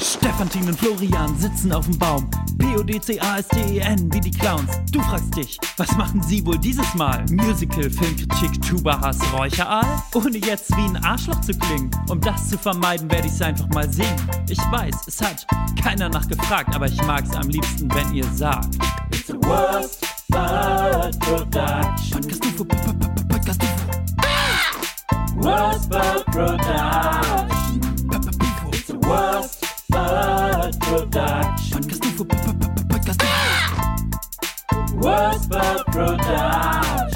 Stefan, Team und Florian sitzen auf dem Baum. P-O-D-C-A-S-T-E-N wie die Clowns. Du fragst dich, was machen sie wohl dieses Mal? Musical, Filmkritik, Tuba-Hass, Räucheraal? Ohne jetzt wie ein Arschloch zu klingen. Um das zu vermeiden, werde ich's einfach mal singen. Ich weiß, es hat keiner nachgefragt, aber ich mag's am liebsten, wenn ihr sagt. It's the worst but production. Podcast UFO, Podcast UFO. Worst but production. Production. Podcast UFO, P- P- P- Podcast production.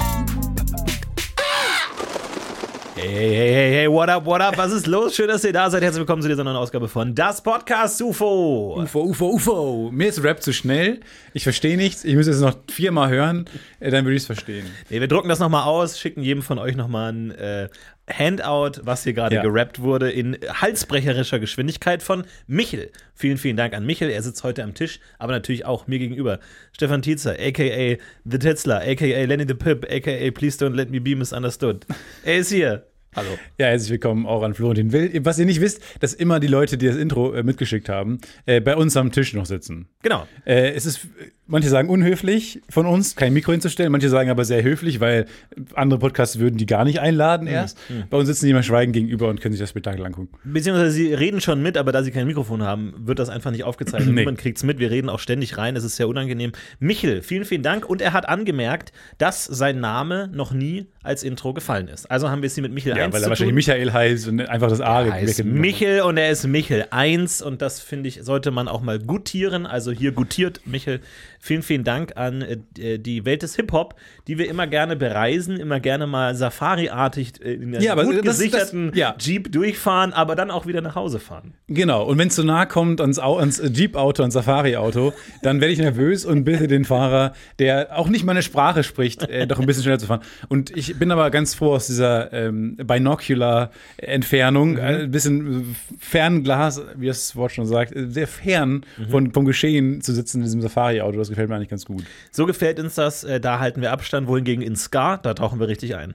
Hey, hey, hey, hey, what up, what up? Was ist los? Schön, dass ihr da seid. Herzlich willkommen zu dieser neuen Ausgabe von Das Podcast UFO. UFO, UFO, UFO. Mir ist Rap zu schnell. Ich verstehe nichts. Ich muss es noch viermal hören, äh, dann würde ich es verstehen. Nee, wir drucken das nochmal aus, schicken jedem von euch nochmal ein äh, Handout, was hier gerade Ja. gerappt wurde, in halsbrecherischer Geschwindigkeit von Michel. Vielen, vielen Dank an Michel. Er sitzt heute am Tisch, aber natürlich auch mir gegenüber. Stefan Tietzer, a.k.a. The Titzler, a.k.a. Lenny the Pip, a.k.a. Please Don't Let Me Be Misunderstood. Er ist hier. Hallo. Ja, herzlich willkommen auch an Florentin Will. Was ihr nicht wisst, dass immer die Leute, die das Intro äh, mitgeschickt haben, äh, bei uns am Tisch noch sitzen. Genau. Äh, es ist, manche sagen unhöflich von uns, kein Mikro hinzustellen, manche sagen aber sehr höflich, weil andere Podcasts würden die gar nicht einladen erst. Bei uns sitzen die immer schweigend gegenüber und können sich das Spektakel angucken. Beziehungsweise sie reden schon mit, aber da sie kein Mikrofon haben, wird das einfach nicht aufgezeichnet. Nee. Niemand kriegt es mit. Wir reden auch ständig rein. Es ist sehr unangenehm. Michel, vielen, vielen Dank. Und er hat angemerkt, dass sein Name noch nie als Intro gefallen ist. Also haben wir es hier mit Michel Ja, 1 weil er wahrscheinlich. Michael heißt und einfach das A Er hat. Michel und er ist Michel 1 und das finde ich, sollte man auch mal gutieren. Also hier gutiert Michel. Vielen, vielen Dank an äh, die Welt des Hip-Hop, die wir immer gerne bereisen, immer gerne mal Safari-artig äh, in einem Ja, aber gut das- das- gesicherten ja. Jeep durchfahren, aber dann auch wieder nach Hause fahren. Genau, und wenn es zu nah kommt ans, ans Jeep-Auto, ans Safari-Auto, dann werde ich nervös und bitte den Fahrer, der auch nicht meine Sprache spricht, äh, doch ein bisschen schneller zu fahren. Und ich bin aber ganz froh aus dieser ähm, Binocular-Entfernung, äh, ein bisschen äh, Fernglas, wie das Wort schon sagt, äh, sehr fern von, vom Geschehen zu sitzen in diesem Safari-Auto. Das gefällt mir eigentlich ganz gut. So gefällt uns das, äh, da halten wir Abstand, wohingegen in Ska, da tauchen wir richtig ein.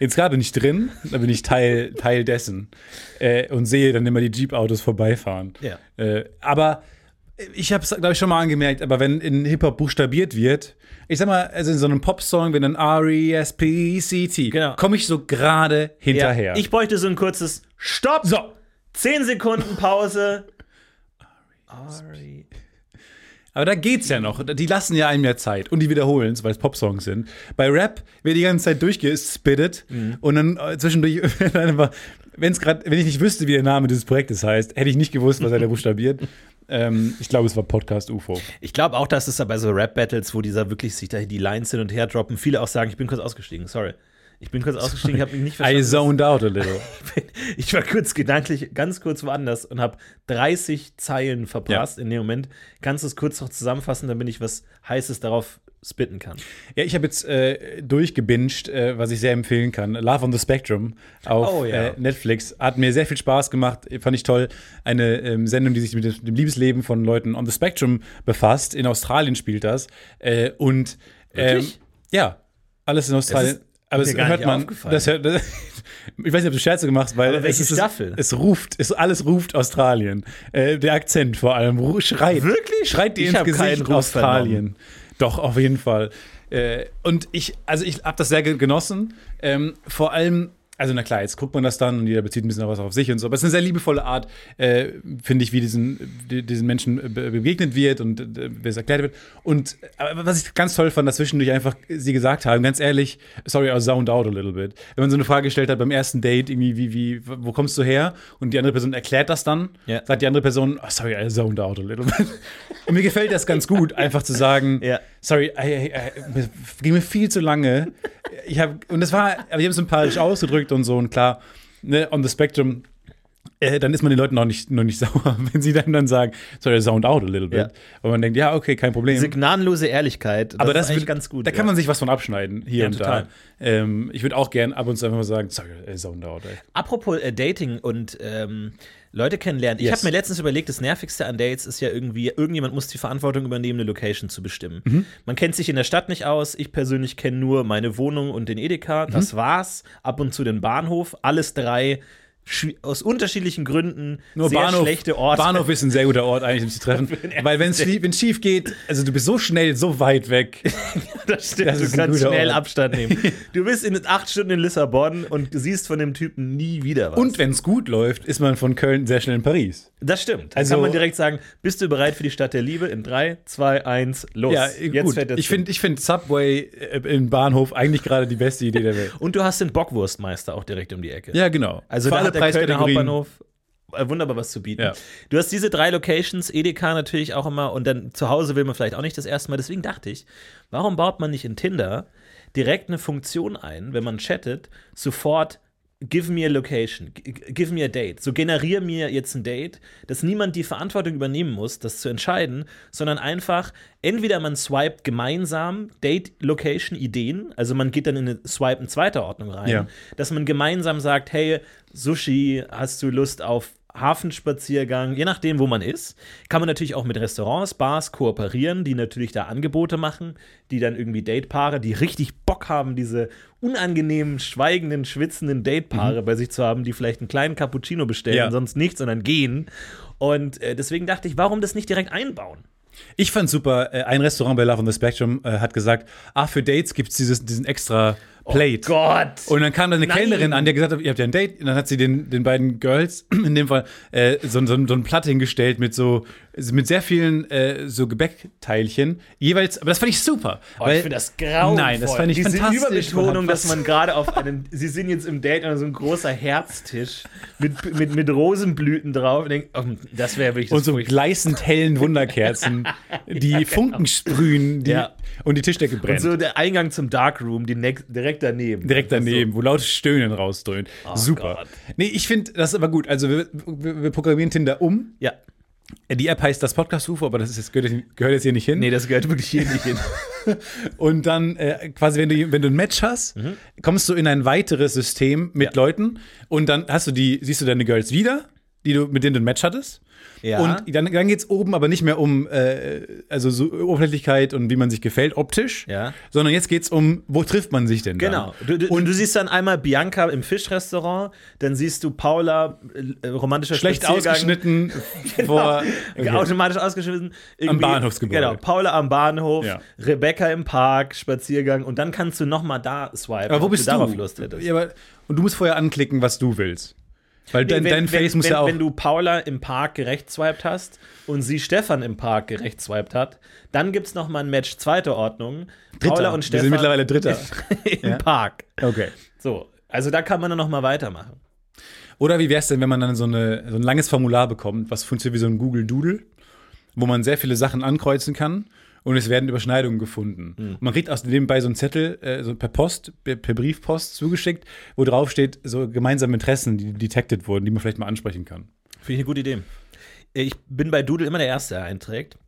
Jetzt gerade nicht drin, da bin ich Teil, Teil dessen äh, und sehe dann immer die Jeep-Autos vorbeifahren. Ja. Äh, aber ich habe es, glaube ich, schon mal angemerkt, aber wenn in Hip-Hop buchstabiert wird, ich sag mal, also in so einem Pop-Song, wenn dann R-E-S-P-C-T, Genau. komme ich so gerade hinterher. Ich bräuchte so ein kurzes Stopp! so, 10 Sekunden Pause. Ari. Aber da geht's ja noch. Die lassen ja einem ja Zeit und die wiederholen es, weil es Pop-Songs sind. Bei Rap wird die ganze Zeit durchgespittet Mhm. und dann äh, zwischendurch einfach, wenn's grad, wenn ich nicht wüsste, wie der Name dieses Projektes heißt, hätte ich nicht gewusst, was er da buchstabiert. ähm, ich glaube, es war Podcast UFO. Ich glaube auch, dass es da bei so Rap-Battles, wo dieser wirklich sich da die Lines hin und her droppen, viele auch sagen, ich bin kurz ausgestiegen, sorry. Ich bin kurz ausgestiegen, ich habe mich nicht I verstanden. zoned out a little. Ich war kurz gedanklich, ganz kurz woanders und habe 30 Zeilen verpasst in dem Moment. Kannst du es kurz noch zusammenfassen, damit ich was Heißes darauf spitten kann? Ja, ich habe jetzt äh, durchgebinged, äh, was ich sehr empfehlen kann. Love on the Spectrum auf Oh, ja. äh, Netflix. Hat mir sehr viel Spaß gemacht. Fand ich toll. Eine ähm, Sendung, die sich mit dem Liebesleben von Leuten on the Spectrum befasst. In Australien spielt das. Äh, und ähm, ja, alles in Australien. Aber es hört man. Das, hört- das, ich weiß nicht, ob du Scherze gemacht hast, weil Aber es ist? Es ruft, es alles ruft Australien. Äh, der Akzent vor allem schreit. Wirklich? Schreit dir ins Gesicht Australien. Doch, auf jeden Fall. Äh, und ich, also ich habe das sehr ge- genossen. Ähm, vor allem, also na klar, jetzt guckt man das dann und jeder bezieht ein bisschen was auf sich und so. Aber es ist eine sehr liebevolle Art, äh, finde ich, wie diesen, die, diesen Menschen äh, be begegnet wird und äh, wie es erklärt wird. Und aber was ich ganz toll fand, dass zwischendurch einfach sie gesagt haben, ganz ehrlich, sorry, I zoned out a little bit. Wenn man so eine Frage gestellt hat beim ersten Date, irgendwie, wie, wie, wo kommst du her? Und die andere Person erklärt das dann, Ja. sagt die andere Person, oh, sorry, I zoned out a little bit. Und mir gefällt das ganz gut, einfach zu sagen, Ja. sorry, I, I, I, ging mir viel zu lange. Ich habe und das war, aber ich habe es sympathisch ausgedrückt und so und klar, ne, on the spectrum. Äh, dann ist man den Leuten noch nicht, noch nicht sauer, wenn sie dann, dann sagen, sorry, zoned out a little bit. Ja. Und man denkt, ja, okay, kein Problem. Diese gnadenlose Ehrlichkeit, aber das ist wird- ganz gut. Da kann man sich was von abschneiden, hier Ja, und total. da. Ähm, ich würde auch gern ab und zu einfach mal sagen, sorry, I zoned out. Ey. Apropos äh, Dating und ähm, Leute kennenlernen. Ich Yes. habe mir letztens überlegt, das Nervigste an Dates ist ja irgendwie, irgendjemand muss die Verantwortung übernehmen, eine Location zu bestimmen. Mhm. Man kennt sich in der Stadt nicht aus. Ich persönlich kenne nur meine Wohnung und den Edeka. Mhm. Das war's. Ab und zu den Bahnhof. Alles drei aus unterschiedlichen Gründen Nur sehr Bahnhof, schlechte Orte. Bahnhof ist ein sehr guter Ort eigentlich, um sich zu treffen. Weil wenn es schief geht, also du bist so schnell, so weit weg. Das stimmt, Das du kannst schnell Ort. Abstand nehmen. Du bist in acht Stunden in Lissabon und du siehst von dem Typen nie wieder was. Und wenn es gut läuft, ist man von Köln sehr schnell in Paris. das stimmt. Also- kann man direkt sagen, bist du bereit für die Stadt der Liebe? In drei, zwei, eins, los. Ja, Jetzt gut. fährt der Ich finde ich find Subway äh, im Bahnhof eigentlich gerade die beste Idee der Welt. Und du hast den Bockwurstmeister auch direkt um die Ecke. Ja, genau. Also Für der Kölner Preiskategorien. Hauptbahnhof äh, wunderbar was zu bieten. Ja. Du hast diese drei Locations, Edeka natürlich auch immer und dann zu Hause will man vielleicht auch nicht das erste Mal. Deswegen dachte ich, warum baut man nicht in Tinder direkt eine Funktion ein, wenn man chattet, sofort Give me a location, give me a date. So generiere mir jetzt ein Date, dass niemand die Verantwortung übernehmen muss, das zu entscheiden, sondern einfach entweder man swiped gemeinsam Date-Location-Ideen, also man geht dann in eine Swipe in zweiter Ordnung rein, Ja. dass man gemeinsam sagt, hey, Sushi, hast du Lust auf Hafenspaziergang, je nachdem, wo man ist. Kann man natürlich auch mit Restaurants, Bars kooperieren, die natürlich da Angebote machen, die dann irgendwie Datepaare, die richtig Bock haben, diese unangenehmen, schweigenden, schwitzenden Datepaare bei sich zu haben, die vielleicht einen kleinen Cappuccino bestellen, Ja. sonst nichts, sondern gehen. Und äh, deswegen dachte ich, warum das nicht direkt einbauen? Ich fand super, äh, ein Restaurant bei Love on the Spectrum äh, hat gesagt, ah, für Dates gibt es diesen extra Plate. Gott! Und dann kam da eine Nein. Kellnerin an, die hat gesagt, ihr habt ja ein Date. Und dann hat sie den, den beiden Girls, in dem Fall, äh, so, so, so ein Platt hingestellt mit so, mit sehr vielen äh, so Gebäckteilchen. Jeweils, aber das fand ich super. Oh, weil, ich finde das grauenvoll. Nein, das fand ich Diese fantastisch. Überbetonung, dass man gerade auf einem, sie sind jetzt im Date an so ein großer Herztisch mit, mit, mit Rosenblüten drauf und denkt, oh, das wäre wirklich das und so gleißend hellen Wunderkerzen, die Funken sprühen die, Ja. und die Tischdecke Und brennt. so der Eingang zum Darkroom, die next, direkt daneben. Direkt daneben, wo lautes Stöhnen rausdröhnt. Super. Oh Gott. Nee, ich finde das aber gut. Also wir, wir, wir programmieren Tinder um. Ja. Die App heißt das Podcast-UFO, aber das ist, jetzt- gehört, jetzt- gehört jetzt hier nicht hin. Nee, das gehört wirklich hier nicht hin. Und dann äh, quasi, wenn du, wenn du ein Match hast, Mhm. kommst du in ein weiteres System mit Leuten und dann hast du die, siehst du deine Girls wieder, die du, mit denen du ein Match hattest. Ja. Und dann, dann geht es oben aber nicht mehr um äh, also so Oberflächlichkeit und wie man sich gefällt optisch, Ja. sondern jetzt geht es um, wo trifft man sich denn Genau. Du, du, und du siehst dann einmal Bianca im Fischrestaurant, dann siehst du Paula, äh, romantischer Schlecht ausgeschnitten vor. Okay. Automatisch ausgeschnitten. Irgendwie- Bahnhofsgebäude. Genau, Paula am Bahnhof, Ja. Rebecca im Park, Spaziergang und dann kannst du noch mal da swipen, Aber wo bist du du? darauf Lust hättest. Ja, aber, und du musst vorher anklicken, was du willst. Weil dein, Nee, dein Face wenn, muss wenn, ja auch. Wenn du Paula im Park gerecht swiped hast und sie Stefan im Park gerecht swiped hat, dann gibt es noch mal ein Match zweiter Ordnung. Dritter. Paula und Wir Stefan sind mittlerweile Dritter. im Ja. Park. okay. So, also da kann man dann noch mal weitermachen. Oder wie wäre es denn, wenn man dann so, eine, so ein langes Formular bekommt, was funktioniert wie so ein Google Doodle, wo man sehr viele Sachen ankreuzen kann und es werden Überschneidungen gefunden. Hm. Und man kriegt aus nebenbei so einen Zettel äh, so per Post, per, per Briefpost zugeschickt, wo drauf steht, so gemeinsame Interessen, die detected wurden, die man vielleicht mal ansprechen kann. Finde ich eine gute Idee. Ich bin bei Doodle immer der Erste, der einträgt.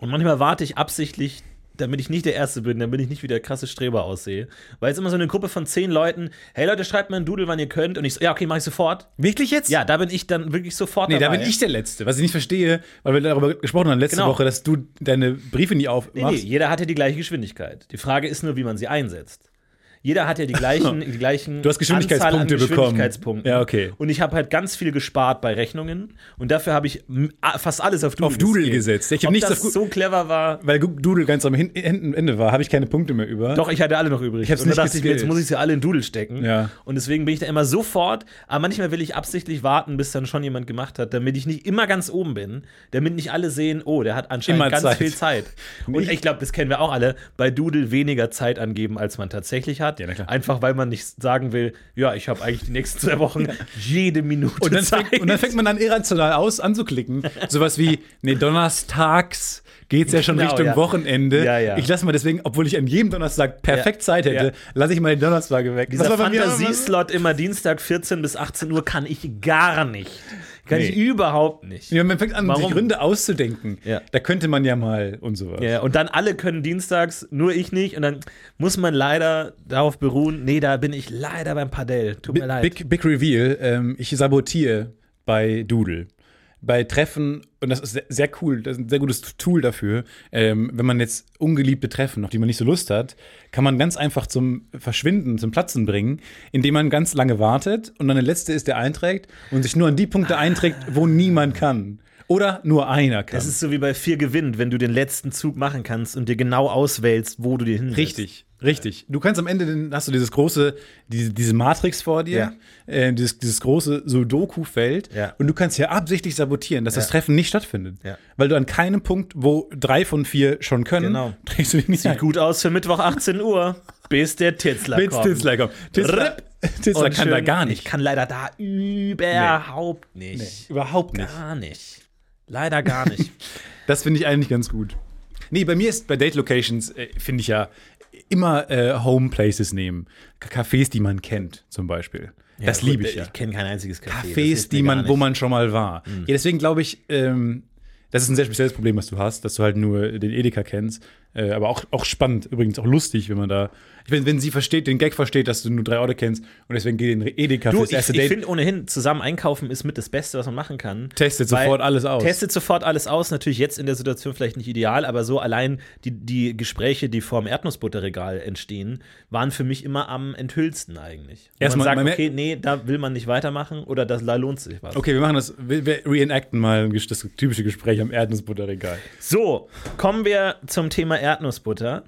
Und manchmal warte ich absichtlich, damit ich nicht der Erste bin, damit ich nicht wie der krasse Streber aussehe. Weil es immer so eine Gruppe von zehn Leuten, hey Leute, schreibt mir ein Doodle, wann ihr könnt. Und ich so, ja, okay, mach ich sofort. Wirklich jetzt? Ja, da bin ich dann wirklich sofort Nee, da dabei. bin ich der Letzte. Was ich nicht verstehe, weil wir darüber gesprochen haben letzte Genau. Woche, dass du deine Briefe nie aufmachst. Nee, nee, jeder hat ja die gleiche Geschwindigkeit. Die Frage ist nur, wie man sie einsetzt. Jeder hat ja die gleichen, die gleichen Du hast Geschwindigkeitspunkte Anzahl an bekommen. Ja, okay. Und ich habe halt ganz viel gespart bei Rechnungen. Und dafür habe ich fast alles auf Doodle, Auf Doodle gescaled. gesetzt. Ich hab Ob nichts das auf so clever war. Weil Doodle ganz am Hin- Ende war, habe ich keine Punkte mehr über. Doch, ich hatte alle noch übrig. Ich hab's und nicht dachte ich mir, jetzt muss ich sie alle in Doodle stecken. Ja. Und deswegen bin ich da immer sofort, aber manchmal will ich absichtlich warten, bis dann schon jemand gemacht hat, damit ich nicht immer ganz oben bin, damit nicht alle sehen, oh, der hat anscheinend Immer ganz Zeit. viel Zeit. Und ich glaube, das kennen wir auch alle, bei Doodle weniger Zeit angeben, als man tatsächlich hat. Ja, na klar. Einfach weil man nicht sagen will, ja, ich habe eigentlich die nächsten zwei Wochen jede Minute Und dann, Zeit. fängt, und dann fängt man dann irrational aus, anzuklicken. Sowas wie, nee, donnerstags geht's ja schon Genau, Richtung ja. Wochenende. Ja, ja. Ich lasse mal deswegen, obwohl ich an jedem Donnerstag perfekt Ja, Zeit hätte, ja. lasse ich mal die Donnerstage weg. Dieser Fantasieslot immer Dienstag 14 bis 18 Uhr kann ich gar nicht. Kann Nee. ich überhaupt nicht. Ja, man fängt an, Warum? sich Gründe auszudenken. Ja. Da könnte man ja mal und sowas. Ja, und dann alle können dienstags, nur ich nicht. Und dann muss man leider darauf beruhen, nee, da bin ich leider beim Padel. Tut mir leid. Big, Big Reveal, ähm, ich sabotiere bei Doodle. Bei Treffen, und das ist sehr, sehr cool, das ist ein sehr gutes Tool dafür, ähm, wenn man jetzt ungeliebte Treffen, auf die man nicht so Lust hat, kann man ganz einfach zum Verschwinden, zum Platzen bringen, indem man ganz lange wartet und dann der Letzte ist, der einträgt und sich nur an die Punkte einträgt, wo niemand kann. Oder nur einer kann. Das ist so wie bei vier gewinnt, wenn du den letzten Zug machen kannst und dir genau auswählst, wo du dir hin Richtig, richtig. Du kannst am Ende, den, hast du dieses große, diese, diese Matrix vor dir, äh, dieses, dieses große Sudoku-Feld Ja. und du kannst ja absichtlich sabotieren, dass das Ja. Treffen nicht stattfindet. Ja. Weil du an keinem Punkt, wo drei von vier schon können, Genau. trägst du dich nicht Sieht ein. gut aus für Mittwoch 18 Uhr, bis der Titzler Bis kommt. Titzler kommt. Titzler, Titzler kann da schön- gar nicht. Ich kann leider da überhaupt nicht. Überhaupt nicht. Gar nicht. Leider gar nicht. Das finde ich eigentlich ganz gut. Nee, bei mir ist bei Date Locations, äh, finde ich ja, immer äh, Home Places nehmen. K- Cafés, die man kennt, zum Beispiel. das gut, liebe ich ja. Ich kenne kein einziges Café. das Cafés, die man, wo. Mhm. man schon mal war. Ja, deswegen glaube ich, ähm, das ist ein sehr spezielles Problem, was du hast, dass du halt nur den Edeka kennst. Äh, aber auch, auch spannend, übrigens auch lustig, wenn man da. Ich wenn, wenn sie versteht, den Gag versteht, dass du nur drei Orte kennst und deswegen geht in den Edeka Du, fürs ich, erste ich Date. finde ohnehin, zusammen einkaufen ist mit das Beste, was man machen kann. Testet sofort alles aus. Testet sofort alles aus. Natürlich jetzt in der Situation vielleicht nicht ideal, aber so allein die, die Gespräche, die vor dem Erdnussbutterregal entstehen, waren für mich immer am enthüllsten eigentlich. Wo Erstmal- man sagt, man okay, nee, da will man nicht weitermachen oder da da lohnt sich was. Okay, wir machen das, wir, wir reenacten mal das typische Gespräch am Erdnussbutterregal. So, kommen wir zum Thema Erdnussbutter.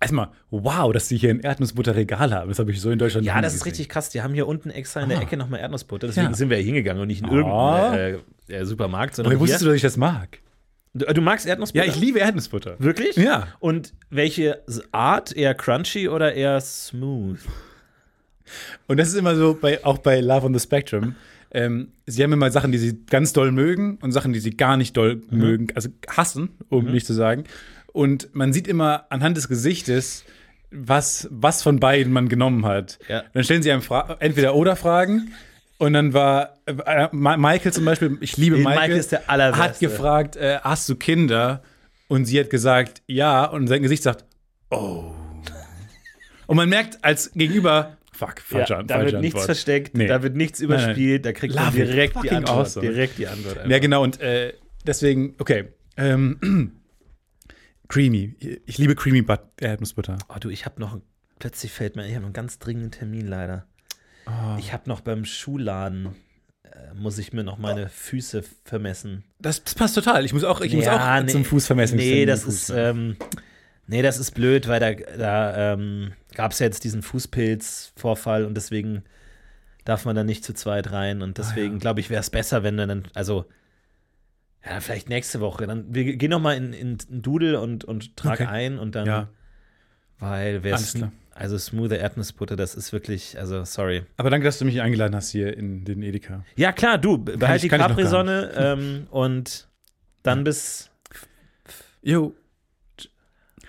Erstmal, wow, dass sie hier ein Erdnussbutterregal haben. Das habe ich so in Deutschland Ja, das ist gesehen. richtig krass. Die haben hier unten extra in der Ah. Ecke nochmal Erdnussbutter. Deswegen Ja. sind wir ja hingegangen und nicht in Ah. irgendeinem äh, äh, Supermarkt, sondern Woher wusstest du, dass ich das mag? Du, du magst Erdnussbutter? Ja, ich liebe Erdnussbutter. Wirklich? Ja. Und welche Art? Eher crunchy oder eher smooth? Und das ist immer so, bei, auch bei Love on the Spectrum. Ähm, sie haben immer Sachen, die sie ganz doll mögen und Sachen, die sie gar nicht doll Mhm. mögen, also hassen, um nicht zu sagen. Und man sieht immer anhand des Gesichtes, was, was von beiden man genommen hat. Ja. Dann stellen sie einem Fra entweder oder Fragen. Und dann war äh, Ma- Michael zum Beispiel, ich liebe Michael Michael, ist der Allerbeste. hat gefragt, äh, hast du Kinder? Und sie hat gesagt, ja. Und sein Gesicht sagt, oh. Und man merkt als Gegenüber, fuck, falsche, Ja, An- da wird nichts Antwort. versteckt, Nee. da wird nichts Nein, nein. überspielt, da kriegt man direkt die Antwort. awesome. Direkt die Antwort. einfach. Ja, genau. Und äh, deswegen, okay. Ähm, creamy. Ich liebe Creamy But Erdnussbutter. Oh, du, ich habe noch, plötzlich fällt mir, ich habe noch einen ganz dringenden Termin leider. Oh. Ich habe noch beim Schuhladen, äh, muss ich mir noch meine Füße vermessen. Das, das passt total. Ich muss auch, ich muss Ja, auch nee. zum Fußvermessen. Nee, das ist, ähm, nee, das ist blöd, weil da, da ähm, gab es ja jetzt diesen Fußpilz-Vorfall und deswegen darf man da nicht zu zweit rein. Und deswegen glaube ich, wäre es besser, wenn dann, also, ja, vielleicht nächste Woche. Dann, wir gehen noch mal in, in, in Doodle und, und trag Okay. ein und dann, ja. weil wer Alles klar. also smoothe Erdnussbutter, das ist wirklich, also sorry. Aber danke, dass du mich eingeladen hast hier in den Edeka. Ja, klar, du, behalt ich- die Capri-Sonne ähm, und dann bis, Jo,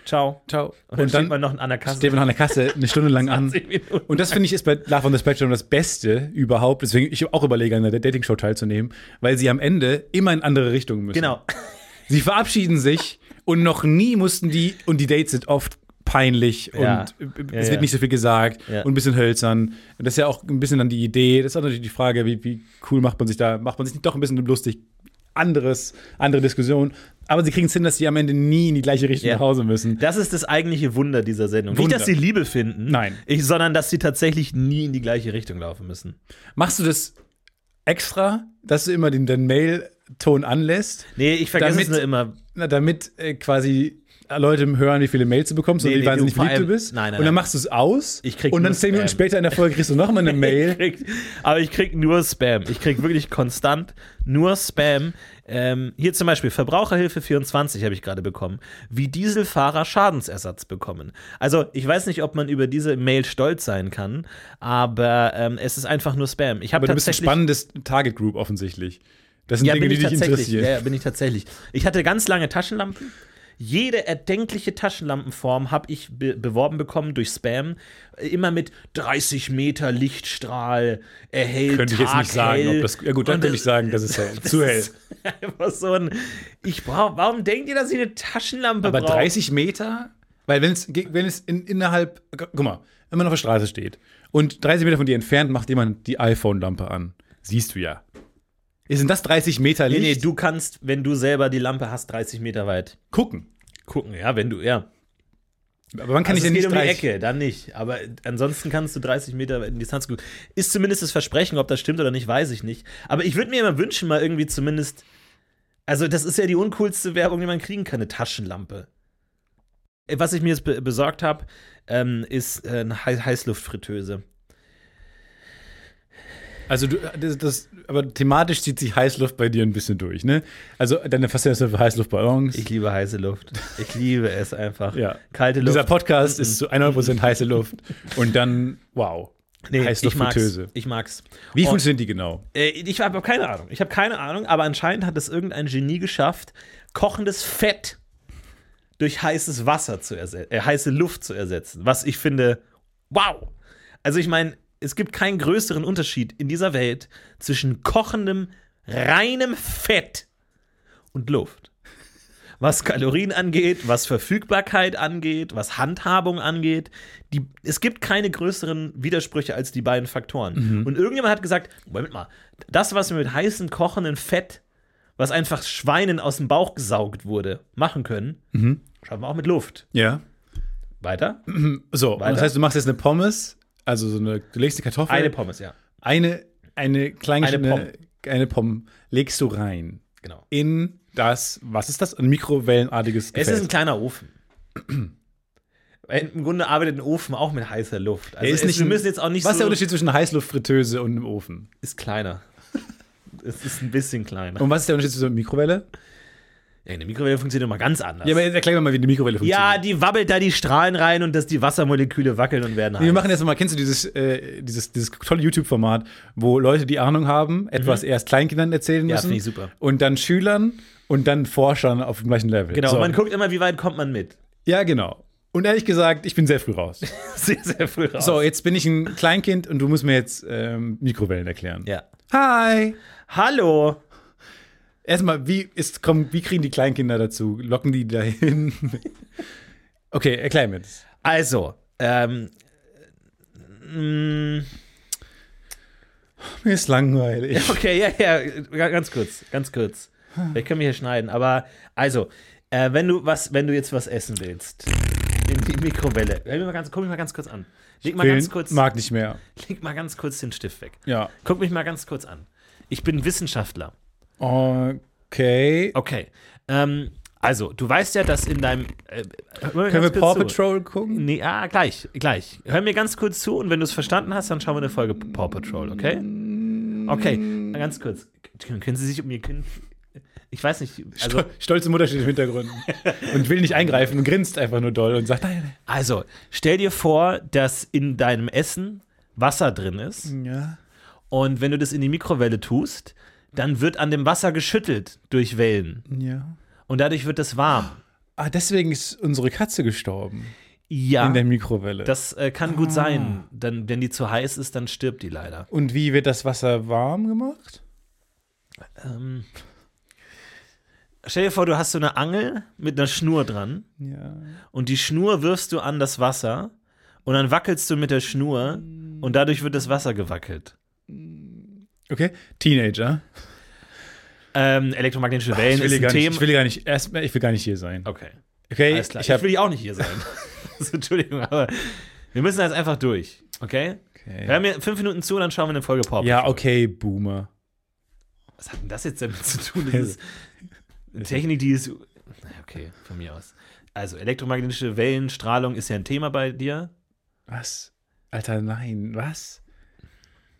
ciao. ciao. Und dann, Und steht dann man noch an der Kasse. steht man an der Kasse eine Stunde lang an. 20 Minuten. Und das finde ich ist bei Love on the Spectrum das Beste überhaupt. Deswegen ich auch überlege, an der Dating-Show teilzunehmen, weil sie am Ende immer in andere Richtungen müssen. Genau. Sie verabschieden sich und noch nie mussten die, und die Dates sind oft peinlich Ja. und Ja, es ja. wird nicht so viel gesagt Ja. und ein bisschen hölzern. Und das ist ja auch ein bisschen dann die Idee. Das ist auch natürlich die Frage, wie, wie cool macht man sich da, macht man sich nicht doch ein bisschen lustig. Anderes, andere Diskussion. Aber sie kriegen es hin, dass sie am Ende nie in die gleiche Richtung Ja. nach Hause müssen. Das ist das eigentliche Wunder dieser Sendung. Wunder. Nicht, dass sie Liebe finden, Nein. ich, sondern dass sie tatsächlich nie in die gleiche Richtung laufen müssen. Machst du das extra, dass du immer den, den Mail-Ton anlässt? Nee, ich vergesse Damit- es nur immer. Na, damit äh, quasi Leute hören, wie viele Mails du bekommst Nee, und wie nee, wahnsinnig verliebt du bist. Nein, nein, und dann machst du es aus. Ich krieg und dann zehn Minuten später in der Folge kriegst du nochmal eine Ich Mail. krieg, aber ich krieg nur Spam. Ich krieg wirklich konstant nur Spam. Ähm, hier zum Beispiel Verbraucherhilfe 24 habe ich gerade bekommen. Wie Dieselfahrer Schadensersatz bekommen. Also ich weiß nicht, ob man über diese Mail stolz sein kann, aber ähm, es ist einfach nur Spam. Ich habe Aber du bist ein spannendes Target Group offensichtlich. Das sind Ja, Dinge, die ich dich interessieren. Ja, bin ich tatsächlich. Ich hatte ganz lange Taschenlampen. Jede erdenkliche Taschenlampenform habe ich be beworben bekommen durch Spam. Immer mit 30 Meter Lichtstrahl, erhellt. Könnte ich jetzt nicht sagen, ob das. Ja, gut, dann könnte ich sagen, das ist hell. das zu hell. ist Einfach so ein. Ich brauche. Warum denkt ihr, dass ich eine Taschenlampe Aber brauche? 30 Meter? Weil wenn es, wenn es in, innerhalb, guck mal, wenn man auf der Straße steht und 30 Meter von dir entfernt macht jemand die iPhone-Lampe an, siehst du ja. Sind das 30 Meter Nee, Licht? nee, du kannst, wenn du selber die Lampe hast, 30 Meter weit gucken. gucken. Ja, wenn du, ja. Aber wann kann Also ich denn nicht um die 30? Ecke, dann nicht. Aber ansonsten kannst du 30 Meter in Distanz gucken. Ist zumindest das Versprechen, ob das stimmt oder nicht, weiß ich nicht. Aber ich würde mir immer wünschen, mal irgendwie zumindest. Also, das ist ja die uncoolste Werbung, die man kriegen kann, eine Taschenlampe. Äh, Was ich mir jetzt be besorgt habe, ähm, ist äh, eine Hei- Heißluftfritteuse. Also du, das, das, aber thematisch zieht sich Heißluft bei dir ein bisschen durch, ne? Also deine Faszination für Heißluftballons. Ich liebe heiße Luft. Ich liebe es einfach. ja. Kalte Luft. Dieser Podcast ist zu 100% heiße Luft. Und dann, wow. nee, ich mag's. Ich mag's. Wie Und- funktioniert die genau? Äh, ich habe keine Ahnung. Ich habe keine Ahnung, aber anscheinend hat es irgendein Genie geschafft, kochendes Fett durch heißes Wasser zu ersetzen, äh, heiße Luft zu ersetzen. Was ich finde, wow. Also ich meine, es gibt keinen größeren Unterschied in dieser Welt zwischen kochendem, reinem Fett und Luft. Was Kalorien angeht, was Verfügbarkeit angeht, was Handhabung angeht. Die, es gibt keine größeren Widersprüche als die beiden Faktoren. Und irgendjemand hat gesagt, Moment mal, das, was wir mit heißem, kochendem Fett, was einfach Schweinen aus dem Bauch gesaugt wurde, machen können, schaffen wir auch mit Luft. Ja. Weiter? So, Weiter? das heißt, du machst jetzt eine Pommes, also so eine, du legst die Kartoffel. Eine Pommes, ja. Eine, eine kleine Eine eine, eine Pommes legst du rein Genau. in das, was ist das? Ein mikrowellenartiges Es Gefäß. ist ein kleiner Ofen. Im Grunde arbeitet ein Ofen auch mit heißer Luft. Also ist es, nicht wir müssen jetzt auch nicht was ist so. der Unterschied zwischen einer Heißluftfritteuse und einem Ofen? Ist kleiner. es ist ein bisschen kleiner. Und was ist der Unterschied zwischen einer Mikrowelle? Ja, eine Mikrowelle funktioniert immer ganz anders. Ja, aber jetzt erklär mir mal, wie eine Mikrowelle funktioniert. Ja, die wabbelt da die Strahlen rein und dass die Wassermoleküle wackeln und werden heiß. Wir machen jetzt mal, kennst du dieses, äh, dieses, dieses tolle YouTube-Format, wo Leute, die Ahnung haben, etwas erst Kleinkindern erzählen Mhm. Ja, müssen finde ich super. und dann Schülern und dann Forschern auf dem gleichen Level. Genau, so. man guckt immer, wie weit kommt man mit. Ja, genau. Und ehrlich gesagt, ich bin sehr früh raus. Sehr, sehr früh raus. So, jetzt bin ich ein Kleinkind und du musst mir jetzt ähm, Mikrowellen erklären. Ja. Hi! Hallo. Erstmal, wie, ist, komm, wie kriegen die Kleinkinder dazu? Locken die dahin? okay, erklär mir das. Also, ähm. mh, Mir ist langweilig. Okay, ja, ja, ga- ganz kurz, ganz kurz. Vielleicht können wir hier schneiden, aber also, äh, wenn du was, wenn du jetzt was essen willst, in die Mikrowelle, mich mal ganz, guck mich mal ganz kurz an. Leg mal ganz kurz, Mag nicht mehr. leg mal ganz kurz den Stift weg. Ja. Guck mich mal ganz kurz an. Ich bin Wissenschaftler. Okay. Okay. Ähm, also, du weißt ja, dass in deinem. Äh, Können wir Paw zu. Patrol gucken? Nee, ah, gleich, gleich. Hör mir ganz kurz zu und wenn du es verstanden hast, dann schauen wir eine Folge Paw Patrol, okay? Okay, ganz kurz. Können Sie sich um Ihr Kind. Ich weiß nicht. Also, Stol- Stolze Mutter steht im Hintergrund und will nicht eingreifen und grinst einfach nur doll und sagt, nein, also stell dir vor, dass in deinem Essen Wasser drin ist nein. Ja. und wenn du das in die Mikrowelle tust, dann wird an dem Wasser geschüttelt durch Wellen Ja. und dadurch wird es warm. Ah, deswegen ist unsere Katze gestorben Ja, in der Mikrowelle. das äh, kann gut sein. Dann, wenn die zu heiß ist, dann stirbt die leider. und wie wird das Wasser warm gemacht? Ähm, stell dir vor, du hast so eine Angel mit einer Schnur dran Ja. und die Schnur wirfst du an das Wasser und dann wackelst du mit der Schnur und dadurch wird das Wasser gewackelt. Okay. Teenager. Ähm, elektromagnetische Wellen ich, will ist ein gar nicht, Thema. ich will gar nicht, erst, ich will gar nicht hier sein. okay, Okay. alles klar. Ich Ich, will auch nicht hier sein. Also, Entschuldigung, aber wir müssen jetzt einfach durch. Okay? Hör okay. mir fünf Minuten zu und dann schauen wir eine Folge Pop. Ja, okay, Boomer. Was hat denn das jetzt damit zu tun? Das ist eine Technik, die ist. Okay, von mir aus. Also, elektromagnetische Wellenstrahlung ist ja ein Thema bei dir. Was? Alter, nein, was?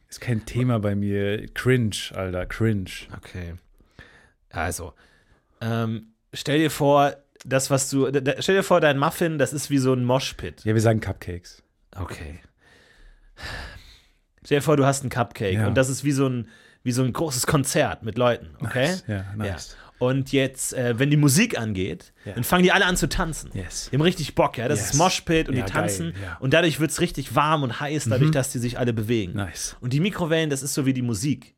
Ist kein Thema bei mir. Cringe, Alter, cringe. Okay. Also, ähm, stell dir vor, das, was du. Stell dir vor, dein Muffin, das ist wie so ein Moshpit. Ja, wir sagen Cupcakes. Okay. Stell dir vor, du hast einen Cupcake Ja. und das ist wie so ein, wie so ein großes Konzert mit Leuten, okay? Nice. Ja, nice. Und jetzt, äh, wenn die Musik angeht, Ja. dann fangen die alle an zu tanzen. Yes. Die haben richtig Bock, ja. Das Yes. ist Moshpit und Ja, die tanzen. geil, ja. Und dadurch wird es richtig warm und heiß, dadurch, dass die sich alle bewegen. Nice. Und die Mikrowellen, das ist so wie die Musik.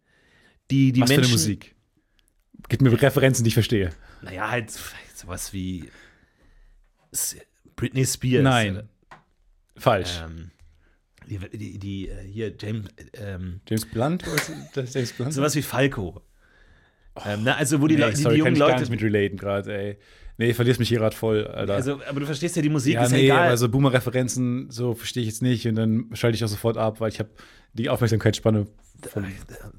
Die, die Was für Menschen. eine Musik? Gib mir Referenzen, die ich verstehe. Naja, halt sowas wie Britney Spears. Nein. Falsch. Ähm, die, die, die äh, hier, James, ähm, James Blunt? Das James Blunt? sowas wie Falco. Ähm, na, also, wo die, Nee, die, sorry, die jungen ich Leute. nicht mit relaten gerade, ey. Nee, verlierst mich hier gerade voll, Alter. Also, aber du verstehst ja, die Musik ja, ist nee, egal. aber so Boomer-Referenzen, so verstehe ich jetzt nicht und dann schalte ich auch sofort ab, weil ich habe die Aufmerksamkeitsspanne von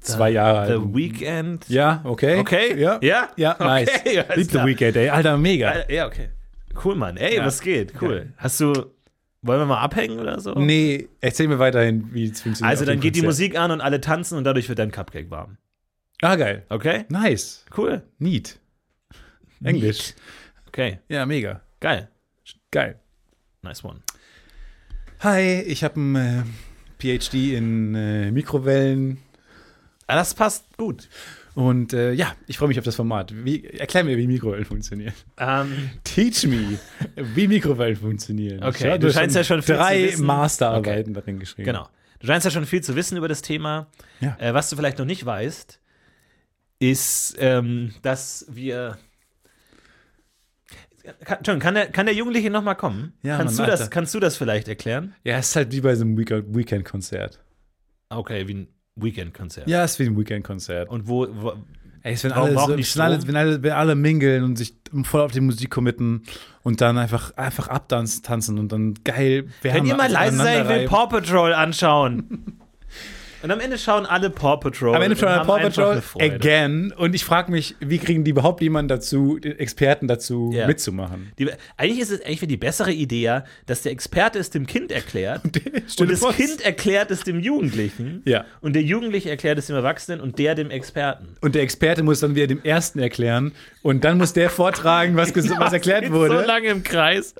zwei Jahre The. Weekend. Ja, okay. Okay? Ja. Ja? Ja, nice. Okay, Lieb The. Weekend, ey. Alter, mega. Äh, Ja, okay. Cool, Mann. Ey, Ja. was geht? Cool. Geil. Hast du. Wollen wir mal abhängen oder so? Nee, erzähl mir weiterhin, wie es funktioniert. Also, dann geht die. Musik an und alle tanzen und dadurch wird dein Cupcake warm. Ah, geil. Okay? Nice. Cool. Neat. Englisch. Okay. Ja, mega. Geil. Geil. Nice one. Hi, ich habe ein äh, PhD in äh, Mikrowellen Ah, das passt gut. und äh, ja, ich freue mich auf das Format. Wie, erklär mir, wie Mikrowellen funktionieren. Ähm, Teach me, wie Mikrowellen funktionieren. Okay, Ich habe du scheinst ja schon viel drei zu wissen. Masterarbeiten darin geschrieben. genau. Du scheinst ja schon viel zu wissen über das Thema. Ja. Äh, was du vielleicht noch nicht weißt, ist, ähm, dass wir. Entschuldigung, kann der, kann der Jugendliche noch mal kommen? Ja, kannst, Mann, du das, kannst du das vielleicht erklären? Ja, es ist halt wie bei so einem Weekend- Weekend-Konzert. Okay, wie ein Weekend-Konzert. Ja, es ist wie ein Weekend-Konzert. Und wo, wo Ey, es wenn alle, so, wenn alle, wenn alle, wenn alle mingeln und sich voll auf die Musik committen und dann einfach, einfach abtanzen tanzen und dann geil Könnt ihr mal leise sein? Ich will. Paw Patrol anschauen. Und am Ende schauen alle Paw Patrol. Am Ende und schon haben Paw Patrol again. Und ich frage mich, wie kriegen die überhaupt jemanden dazu, den Experten dazu Ja. mitzumachen? Die, eigentlich ist es eigentlich die bessere Idee, ja, dass der Experte es dem Kind erklärt und Stille das Post. Kind erklärt es dem Jugendlichen Ja. und der Jugendliche erklärt es dem Erwachsenen und der dem Experten. Und der Experte muss dann wieder dem Ersten erklären und dann muss der vortragen, was, was erklärt wurde. So lange im Kreis.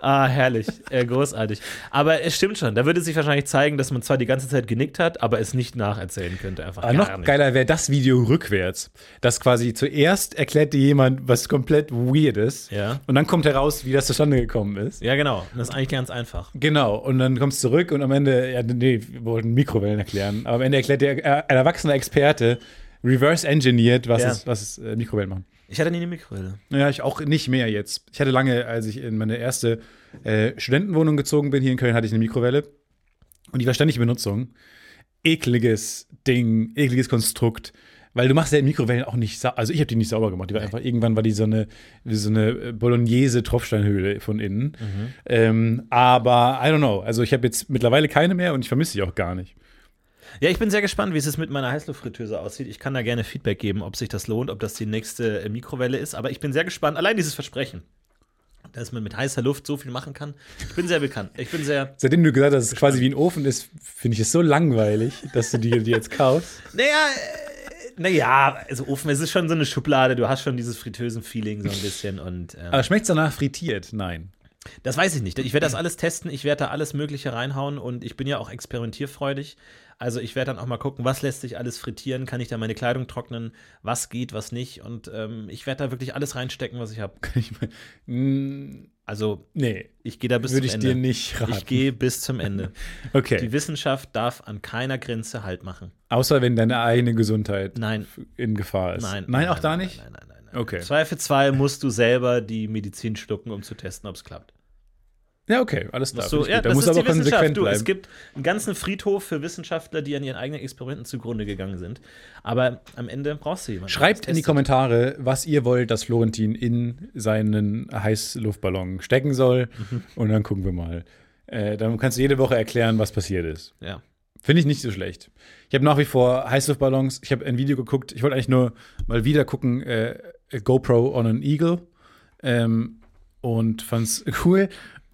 Ah, herrlich, äh, großartig. Aber es stimmt schon, da würde sich wahrscheinlich zeigen, dass man zwar die ganze Zeit genickt hat, aber es nicht nacherzählen könnte. Einfach Aber gar noch nicht. geiler wäre das Video rückwärts. Das quasi zuerst erklärt dir jemand was komplett weird ist. Ja. Und dann kommt heraus, wie das zustande gekommen ist. Ja, genau. Das ist eigentlich ganz einfach. Genau. Und dann kommst du zurück und am Ende, ja, nee, wir wollten Mikrowellen erklären. Aber am Ende erklärt der, äh, ein erwachsener Experte, reverse engineert, was Ja. es, was es äh, Mikrowellen machen. Ich hatte nie eine Mikrowelle. Ja, ich auch nicht mehr jetzt. Ich hatte lange, als ich in meine erste äh, Studentenwohnung gezogen bin, hier in Köln, hatte ich eine Mikrowelle. Und die war ständig in Benutzung. Ekliges Ding, ekliges Konstrukt. Weil du machst ja in Mikrowellen auch nicht sauber. Also ich habe die nicht sauber gemacht. Die war einfach, irgendwann war die so eine, wie so eine Bolognese-Tropfsteinhöhle von innen. Ähm, aber I don't know. Also ich habe jetzt mittlerweile keine mehr und ich vermisse sie auch gar nicht. Ja, ich bin sehr gespannt, wie es mit meiner Heißluftfritteuse aussieht. Ich kann da gerne Feedback geben, ob sich das lohnt, ob das die nächste äh, Mikrowelle ist. Aber ich bin sehr gespannt. Allein dieses Versprechen, dass man mit heißer Luft so viel machen kann. Ich bin sehr bekannt. Ich bin sehr. Seitdem du gesagt hast, dass es quasi wie ein Ofen ist, finde ich es so langweilig, dass du die, die jetzt kaufst. Naja, äh, naja, also Ofen, es ist schon so eine Schublade. Du hast schon dieses Fritösen-Feeling so ein bisschen. Und ähm, Aber schmeckt es danach frittiert? Nein. Das weiß ich nicht. Ich werde das alles testen, ich werde da alles Mögliche reinhauen und ich bin ja auch experimentierfreudig. Also ich werde dann auch mal gucken, was lässt sich alles frittieren, kann ich da meine Kleidung trocknen, was geht, was nicht. Und ähm, ich werde da wirklich alles reinstecken, was ich habe. Ich mm, Also nee, ich gehe da bis würde zum ich Ende. dir nicht raten. ich gehe bis zum Ende. okay. Die Wissenschaft darf an keiner Grenze Halt machen. Außer wenn deine eigene Gesundheit Nein. in Gefahr ist. Nein. Nein, auch da nicht? Nein, nein, nein, nein. Okay. Zwei für zwei musst du selber die Medizin schlucken, um zu testen, ob es klappt. Ja, okay, alles klar. Ich ja. Da muss aber konsequent Du, bleiben. es gibt einen ganzen Friedhof für Wissenschaftler, die an ihren eigenen Experimenten zugrunde gegangen sind. Aber am Ende brauchst du jemanden. Schreibt in die. Kommentare, was ihr wollt, dass Florentin in seinen Heißluftballon stecken soll. Mhm. Und dann gucken wir mal. Äh, dann kannst du jede Woche erklären, was passiert ist. Ja. Finde ich nicht so schlecht. Ich habe nach wie vor Heißluftballons. Ich habe ein Video geguckt. Ich wollte eigentlich nur mal wieder gucken, äh, GoPro on an Eagle. Ähm, und fand's cool.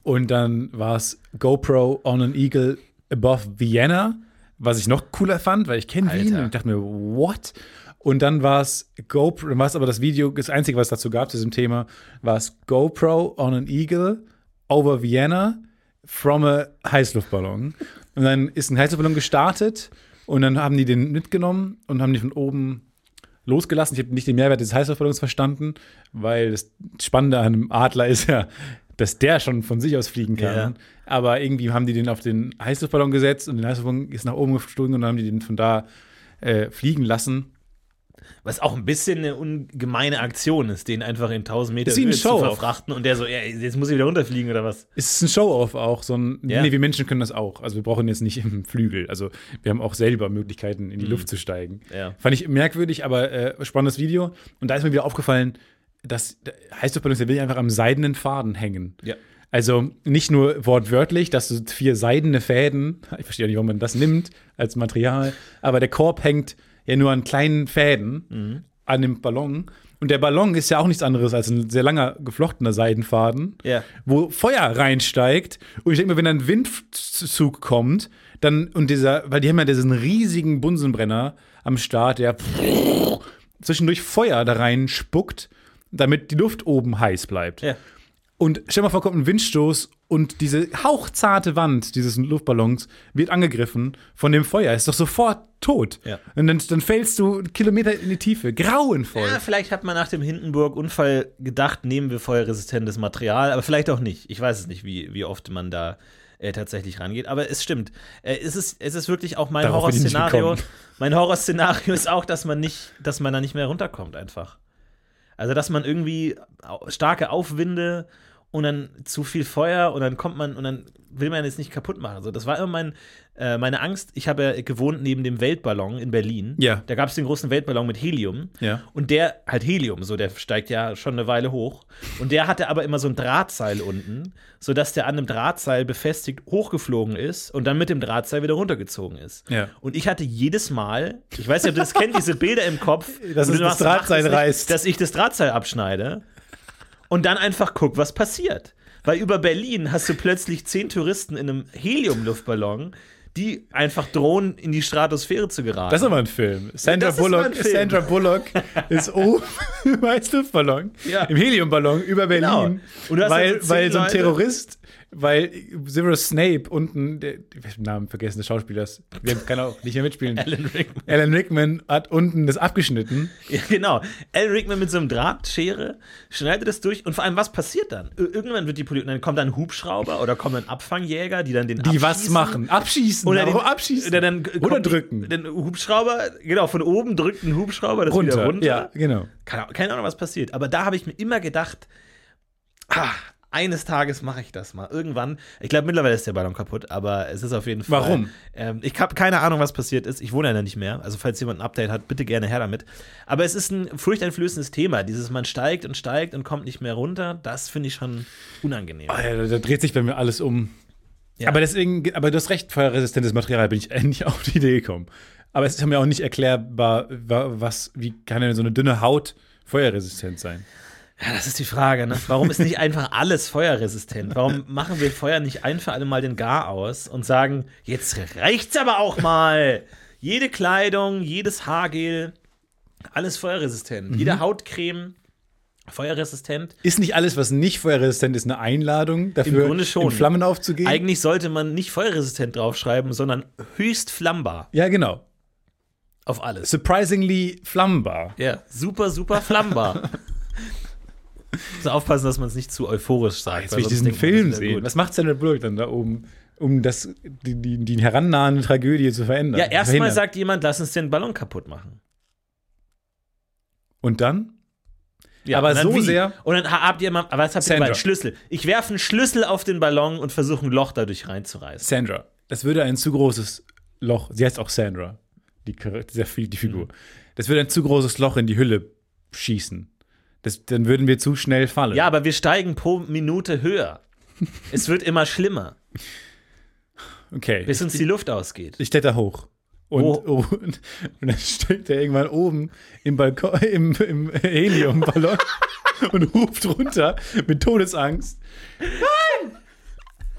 Und dann war es GoPro on an Eagle above Vienna, was ich noch cooler fand, weil ich kenne. Wien und ich dachte mir, what? Und dann war es GoPro, dann war es aber das Video, das Einzige, was es dazu gab zu diesem Thema, war es GoPro on an Eagle over Vienna from a Heißluftballon. Und dann ist ein Heißluftballon gestartet und dann haben die den mitgenommen und haben die von oben losgelassen. Ich habe nicht den Mehrwert des Heißluftballons verstanden, weil das Spannende an einem Adler ist ja, dass der schon von sich aus fliegen kann. Ja. Aber irgendwie haben die den auf den Heißluftballon gesetzt und der Heißluftballon ist nach oben geflogen und dann haben die den von da äh, fliegen lassen. Was auch ein bisschen eine ungemeine Aktion ist, den einfach in 1000 Meter Höhe zu verfrachten und der so, ja, jetzt muss ich wieder runterfliegen oder was? Es ist ein Show-off auch. So ein, Ja. Nee, wir Menschen können das auch. Also wir brauchen jetzt nicht im Flügel. Also wir haben auch selber Möglichkeiten, in die Luft zu steigen. Mhm. Ja. Fand ich merkwürdig, aber äh, spannendes Video. Und da ist mir wieder aufgefallen, dass der Heißluftballons, der will einfach am seidenen Faden hängen. Ja. Also nicht nur wortwörtlich, dass du vier seidene Fäden, ich verstehe nicht, warum man das nimmt als Material, aber der Korb hängt ja nur an kleinen Fäden Mhm. an dem Ballon. Und der Ballon ist ja auch nichts anderes als ein sehr langer geflochtener Seidenfaden, Ja. wo Feuer reinsteigt. Und ich denke mir, wenn ein Windzug kommt, dann, und dieser, weil die haben ja diesen riesigen Bunsenbrenner am Start, der zwischendurch Feuer da rein spuckt, damit die Luft oben heiß bleibt. Ja. Und stell mal vor, kommt ein Windstoß und diese hauchzarte Wand dieses Luftballons wird angegriffen von dem Feuer. Ist doch sofort tot. Ja. Und dann, dann fällst du Kilometer in die Tiefe. Grauenvoll. Ja, vielleicht hat man nach dem Hindenburg-Unfall gedacht, nehmen wir feuerresistentes Material, aber vielleicht auch nicht. Ich weiß es nicht, wie, wie oft man da äh, tatsächlich rangeht. Aber es stimmt. Äh, es, ist, es ist wirklich auch mein Horrorszenario. Mein Horrorszenario ist auch, dass man nicht, dass man da nicht mehr runterkommt einfach. Also, dass man irgendwie starke Aufwinde und dann zu viel Feuer und dann kommt man und dann will man es nicht kaputt machen. Also, das war immer mein, äh, meine Angst. Ich habe ja gewohnt neben dem Weltballon in Berlin. Ja. Da gab es den großen Weltballon mit Helium. Ja. Und der, halt Helium, so, der steigt ja schon eine Weile hoch. Und der hatte aber immer so ein Drahtseil unten, sodass der an einem Drahtseil befestigt hochgeflogen ist und dann mit dem Drahtseil wieder runtergezogen ist. Ja. Und ich hatte jedes Mal, ich weiß nicht, ob du das kennt, diese Bilder im Kopf, Dass es das Drahtseil reißt. dass ich das Drahtseil abschneide und dann einfach guck, was passiert. Weil über Berlin hast du plötzlich zehn Touristen in einem Heliumluftballon, die einfach drohen, in die Stratosphäre zu geraten. Das ist aber ein Film. Sandra mal Bullock, Film. Sandra Bullock ist oben im Heißluftballon, Ja. im Heliumballon über Berlin, Genau. Und du hast weil, weil so ein Terrorist, weil Severus Snape unten, der, ich hab den Namen vergessen des Schauspielers, der kann auch nicht mehr mitspielen. Alan Rickman. Alan Rickman hat unten das abgeschnitten. Ja, genau. Alan Rickman mit so einem Drahtschere schneidet das durch und vor allem, was passiert dann? Ir- Irgendwann wird die Polizei, dann kommt dann ein Hubschrauber oder kommen dann Abfangjäger, die dann den Die was machen? Abschießen. Oder den, abschießen? Oder dann Oder drücken. Den Hubschrauber, genau, von oben drückt ein Hubschrauber das wieder runter. runter. Ja, genau. Keine, keine Ahnung, was passiert. Aber da habe ich mir immer gedacht, ah, eines Tages mache ich das mal. Irgendwann. Ich glaube, mittlerweile ist der Ballon kaputt, aber es ist auf jeden Fall. Warum? Ähm, ich habe keine Ahnung, was passiert ist. Ich wohne ja nicht mehr. Also, falls jemand ein Update hat, bitte gerne her damit. Aber es ist ein furchteinflößendes Thema. Dieses, man steigt und steigt und kommt nicht mehr runter. Das finde ich schon unangenehm. Ah, ja, da, da dreht sich bei mir alles um. Ja. Aber deswegen, aber du hast recht, feuerresistentes Material bin ich endlich auf die Idee gekommen. Aber es ist mir auch nicht erklärbar, wa- was, wie kann denn so eine dünne Haut feuerresistent sein? Ja, das ist die Frage, ne? Warum ist nicht einfach alles feuerresistent? Warum machen wir Feuer nicht ein für alle Mal den Gar aus und sagen, jetzt reicht's aber auch mal. Jede Kleidung, jedes Haargel, alles feuerresistent. Mhm. Jede Hautcreme, feuerresistent. Ist nicht alles, was nicht feuerresistent ist, eine Einladung dafür, Grunde schon. in Flammen aufzugehen? Eigentlich sollte man nicht feuerresistent draufschreiben, sondern höchst flammbar ja, genau. auf alles. Surprisingly flammbar. Ja, super, super flammbar. Muss aufpassen, dass man es nicht zu euphorisch sagt. Jetzt weil will ich diesen Film sehen. Was macht Sandra Bullock dann da oben, um das, die, die, die herannahende Tragödie zu verändern? Ja, erstmal sagt jemand, lass uns den Ballon kaputt machen. Und dann? Ja, Aber dann so wie? sehr- Und dann habt ihr mal, was habt ihr mal? Schlüssel. Ich werfe einen Schlüssel auf den Ballon und versuche ein Loch dadurch reinzureißen. Sandra. Das würde ein zu großes Loch, sie heißt auch Sandra, die, die Mhm. Figur. Das würde ein zu großes Loch in die Hülle schießen. Das, dann würden wir zu schnell fallen. Ja, aber wir steigen pro Minute höher. es wird immer schlimmer, okay. bis uns die Luft ausgeht. Ich kletter hoch. Und, Oh. und, und dann steht er irgendwann oben im Balkon, im, im Heliumballon und ruft runter mit Todesangst. Nein!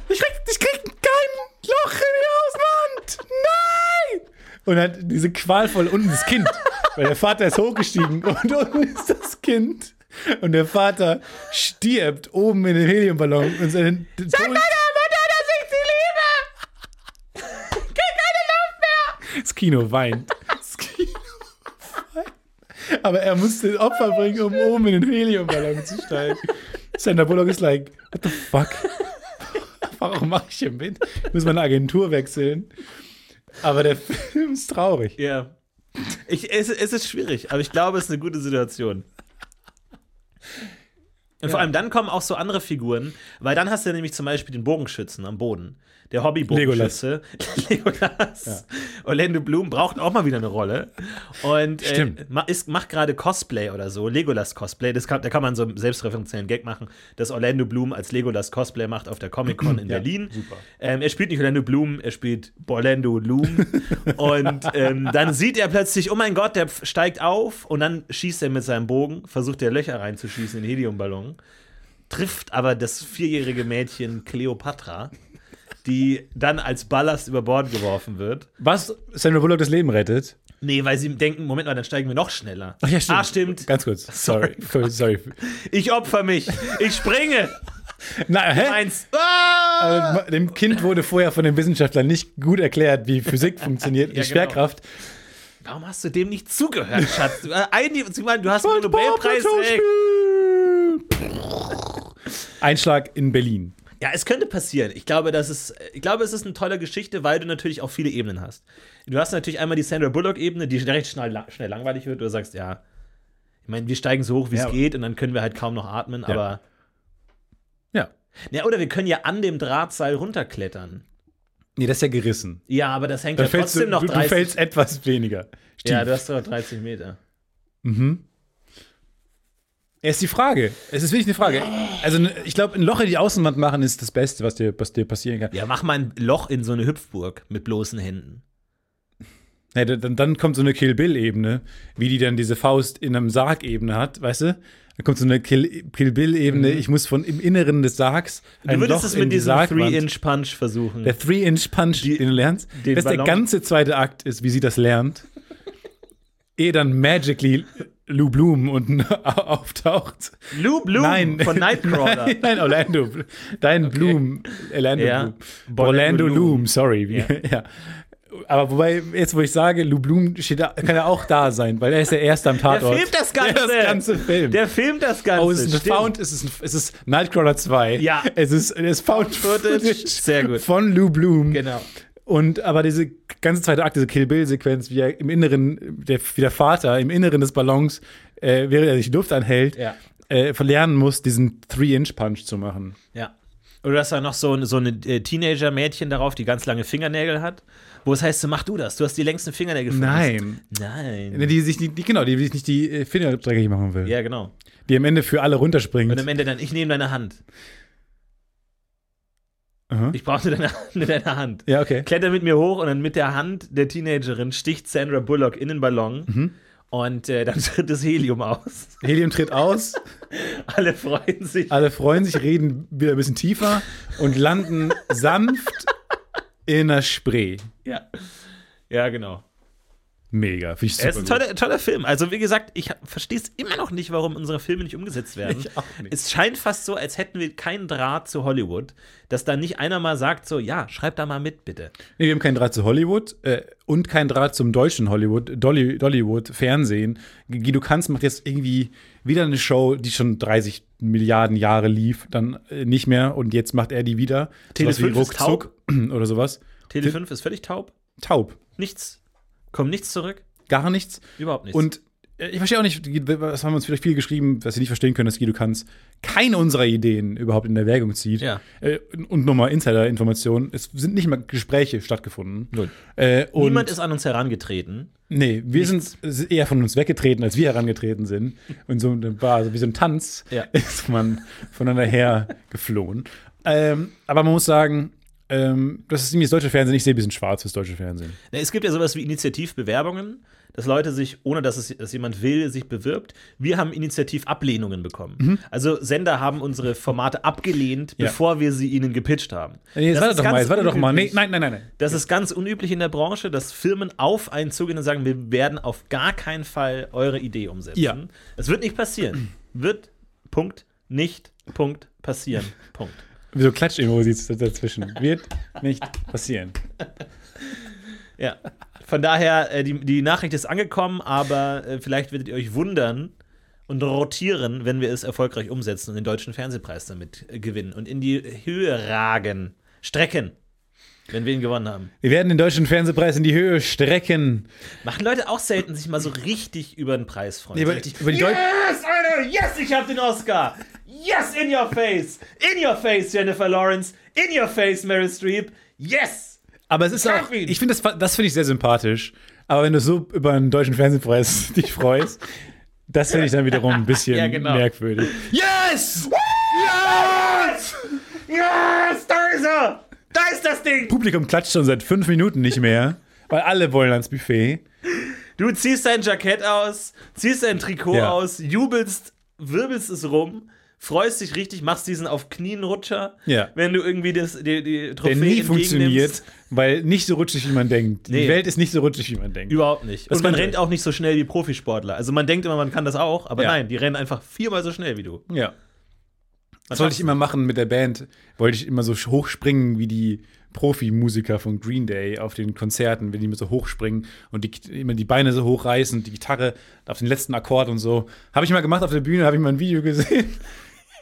Ich krieg, ich krieg kein Loch in die Hauswand! Nein! Und hat diese qualvoll unten das Kind. Weil der Vater ist hochgestiegen und unten ist das Kind. Und der Vater stirbt oben in dem Heliumballon und seine Sag deiner Mutter, dass ich sie liebe! Das Kino weint. Das Kino weint. Aber er musste Opfer bringen, um oben in den Heliumballon zu steigen. Sandra Bullock ist like, what the fuck? Warum mache ich hier mit? Ich muss meine Agentur wechseln. Aber der Film ist traurig. Ja. Ich, es, es ist schwierig, aber ich glaube, es ist eine gute Situation. Und vor allem dann kommen auch so andere Figuren, weil dann hast du nämlich zum Beispiel den Bogenschützen am Boden. Der Hobby-Bogenschütze. Legolas. Orlando Bloom braucht auch mal wieder eine Rolle. Und äh, ist, macht gerade Cosplay oder so, Legolas-Cosplay. Kann, da kann man so einen selbstreferenziellen Gag machen, dass Orlando Bloom als Legolas-Cosplay macht auf der Comic-Con in Ja, Berlin. super. Ähm, er spielt nicht Orlando Bloom, er spielt Orlando Loom. und ähm, dann sieht er plötzlich, oh mein Gott, der steigt auf und dann schießt er mit seinem Bogen, versucht er Löcher reinzuschießen in den Heliumballon, trifft aber das vierjährige Mädchen Cleopatra, die dann als Ballast über Bord geworfen wird. Was Sandra Bullock das Leben rettet. Nee, weil sie denken, Moment mal, dann steigen wir noch schneller. Ach ja, stimmt. Ah, stimmt. Ganz kurz. Sorry. Sorry. sorry. Ich opfer mich. Ich springe. Na, hä? Eins. Ah! Aber dem Kind wurde vorher von den Wissenschaftlern nicht gut erklärt, wie Physik funktioniert, die Ja, genau. Schwerkraft. Warum hast du dem nicht zugehört, Schatz? Du, äh, ein, sie meinen, du hast einen Nobelpreis. Einschlag in Berlin. Ja, es könnte passieren. Ich glaube, das ist, ich glaube, es ist eine tolle Geschichte, weil du natürlich auch viele Ebenen hast. Du hast natürlich einmal die Sandra Bullock-Ebene, die recht schnell, schnell langweilig wird. Du sagst, ja, ich meine, wir steigen so hoch, wie es Ja. geht, und dann können wir halt kaum noch atmen, aber. Ja. Ja, oder wir können ja an dem Drahtseil runterklettern. Nee, das ist ja gerissen. Ja, aber das hängt Da ja fällst du, trotzdem noch du, du 30. fällst etwas weniger. Stief. ja, du hast doch 30 Meter. Mhm. Ja, ist die Frage. Es ist wirklich eine Frage. Also, ich glaube, ein Loch in die Außenwand machen ist das Beste, was dir, was dir passieren kann. Ja, mach mal ein Loch in so eine Hüpfburg mit bloßen Händen. Ja, dann, dann kommt so eine Kill Bill-Ebene, wie die dann diese Faust in einem Sarg-Ebene hat, weißt du? Dann kommt so eine Kill, Kill Bill-Ebene. Ich muss von im Inneren des Sargs Du ein würdest Loch es mit die diesem Sargwand. 3-Inch-Punch versuchen. Der Three-Inch-Punch, Die- den du lernst. den Das ist der ganze zweite Akt ist, wie sie das lernt. Ehe dann magically Lou Bloom unten auftaucht. Lou Bloom Nein. von Nightcrawler. Nein, nein, Orlando. Dein Bloom. Orlando Ja. Bloom. Orlando. Loom, sorry. Ja. Ja. Aber wobei, jetzt wo ich sage, Lou Bloom steht da, kann er auch da sein, weil er ist der Erste am Der Tatort. filmt das Ganze. Der das ganze Film. Der filmt das Ganze. oh, es ist. Found, es ist, ein, es ist Nightcrawler 2. Ja. Es ist, es ist Found Footage. Footage. Sehr gut. Von Lou Bloom. Genau. Und aber diese ganze zweite Akt, diese Kill Bill-Sequenz, wie er im Inneren, der, wie der Vater im Inneren des Ballons, äh, während er sich Luft anhält, Ja. äh, verlernen muss, diesen Three-Inch-Punch zu machen. Ja. Oder du hast da noch so, so eine äh, Teenager-Mädchen darauf, die ganz lange Fingernägel hat. Wo es heißt, so, mach du das, du hast die längsten Fingernägel. Nein. Nein. Die sich nicht, die, genau, die sich nicht die äh, Finger dreckig machen will. Ja, genau. Die am Ende für alle runterspringt. Und am Ende dann, ich nehme deine Hand. Aha. Ich brauche deine deiner Hand. Ja, okay. Kletter mit mir hoch und dann mit der Hand der Teenagerin sticht Sandra Bullock in den Ballon. Mhm. Und äh, dann tritt das Helium aus. Helium tritt aus, Alle freuen sich. alle freuen sich, reden wieder ein bisschen tiefer und landen sanft in der Spree. Ja. Ja, genau. Mega. Finde ich Er ist super ein toller, toller Film. Also, wie gesagt, ich verstehe es immer noch nicht, warum unsere Filme nicht umgesetzt werden. Ich auch nicht. Es scheint fast so, als hätten wir keinen Draht zu Hollywood, dass da nicht einer mal sagt, so, ja, schreib da mal mit, bitte. Nee, wir haben keinen Draht zu Hollywood äh, und keinen Draht zum deutschen Hollywood, Dolly, Dollywood, Fernsehen. Guido Kanz macht jetzt irgendwie wieder eine Show, die schon 30 Milliarden Jahre lief, dann äh, nicht mehr und jetzt macht er die wieder. Tele Sowas wie 5 ist Ruckzuck oder sowas. Tele 5 ist völlig taub. Taub. Nichts. Kommt nichts zurück. Gar nichts. Überhaupt nichts. Und äh, ich verstehe auch nicht, was haben wir uns vielleicht viel geschrieben, was sie nicht verstehen können, dass Guido Kanz keine unserer Ideen überhaupt in Erwägung zieht. Ja. Äh, und nochmal Insider-Informationen. Es sind nicht mal Gespräche stattgefunden. Äh, Niemand ist an uns herangetreten. Nee, wir sind eher von uns weggetreten, als wir herangetreten sind. Und so war also wie so ein Tanz Ja. ist man voneinander her geflohen. Ähm, aber man muss sagen, ähm, das ist irgendwie das deutsche Fernsehen. Ich sehe ein bisschen schwarz fürs deutsche Fernsehen. Na, Es gibt ja sowas wie Initiativbewerbungen, dass Leute sich, ohne dass es dass jemand will, sich bewirbt. Wir haben Initiativablehnungen bekommen. Also Sender haben unsere Formate abgelehnt, Ja. bevor wir sie ihnen gepitcht haben. Nee, jetzt Das warte doch mal, ganz jetzt warte doch mal. Nee, nein, nein, nein, nein. Das ist ganz unüblich in der Branche, dass Firmen auf einen zugehen und sagen, wir werden auf gar keinen Fall eure Idee umsetzen. Ja. Das wird nicht passieren. Wird, Punkt, nicht, Punkt, passieren, Punkt. Wieso Klatsch-Emojis dazwischen? Wird nicht passieren. Ja. Von daher, äh, die, die Nachricht ist angekommen, aber äh, vielleicht werdet ihr euch wundern und rotieren, wenn wir es erfolgreich umsetzen und den deutschen Fernsehpreis damit äh, gewinnen und in die Höhe ragen. Strecken. wenn wir ihn gewonnen haben. Wir werden den deutschen Fernsehpreis in die Höhe strecken. Machen Leute auch selten sich mal so richtig über den Preis freuen. Nee, richtig, über die yes, Alter, yes, ich hab den Oscar. Yes, in your face. In your face, Jennifer Lawrence. In your face, Meryl Streep. Yes. Aber es ist auch, ich finde das, das finde ich sehr sympathisch. Aber wenn du so über einen deutschen Fernsehpreis dich freust, das finde ich dann wiederum ein bisschen Ja, genau. merkwürdig. Yes! Yes! Yes, da ist er. Da ist das Ding. Publikum klatscht schon seit fünf Minuten nicht mehr, weil alle wollen ans Buffet. Du ziehst dein Jackett aus, ziehst dein Trikot Ja. aus, jubelst, wirbelst es rum, freust dich richtig, machst diesen auf Knien Rutscher, Ja. wenn du irgendwie das, die, die Der Trophäe nie entgegennimmst. funktioniert, weil nicht so rutschig, wie man denkt. Nee. Die Welt ist nicht so rutschig, wie man denkt. Überhaupt nicht. Das Und man rennt auch nicht so schnell wie Profisportler. Also man denkt immer, man kann das auch, aber Ja. nein, die rennen einfach viermal so schnell wie du. Ja. Das wollte ich immer machen mit der Band. Wollte ich immer so hochspringen wie die Profimusiker von Green Day auf den Konzerten, wenn die immer so hochspringen und die, immer die Beine so hochreißen, die Gitarre auf den letzten Akkord und so. Habe ich mal gemacht auf der Bühne, habe ich mal ein Video gesehen.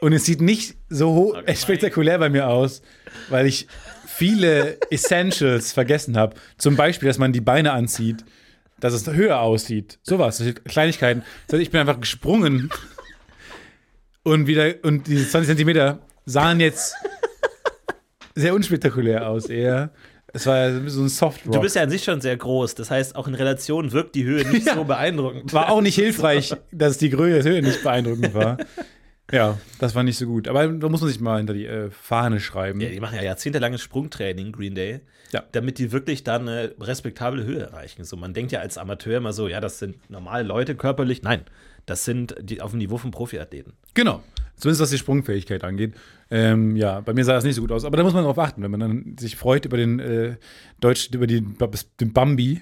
Und es sieht nicht so spektakulär bei mir aus, weil ich viele Essentials vergessen habe. Zum Beispiel, dass man die Beine anzieht, dass es höher aussieht. Sowas, Kleinigkeiten. Das heißt, ich bin einfach gesprungen und wieder, und diese 20 Zentimeter sahen jetzt sehr unspektakulär aus, eher. Es war so ein Soft Rock. Du bist ja an sich schon sehr groß, das heißt, auch in Relation wirkt die Höhe nicht Ja. so beeindruckend. war auch nicht hilfreich, dass die Größe Höhe nicht beeindruckend war. Ja, das war nicht so gut. Aber da muss man sich mal hinter die äh, Fahne schreiben. Ja, die machen ja jahrzehntelanges Sprungtraining, Green Day, Ja. damit die wirklich dann eine respektable Höhe erreichen. So, man denkt ja als Amateur immer so, ja, das sind normale Leute körperlich. Nein, das sind die auf dem Niveau von Profiathleten. Genau. Zumindest was die Sprungfähigkeit angeht. Ähm, ja, bei mir sah das nicht so gut aus. Aber da muss man drauf achten, wenn man dann sich freut über den äh, Deutsch, über die, den Bambi,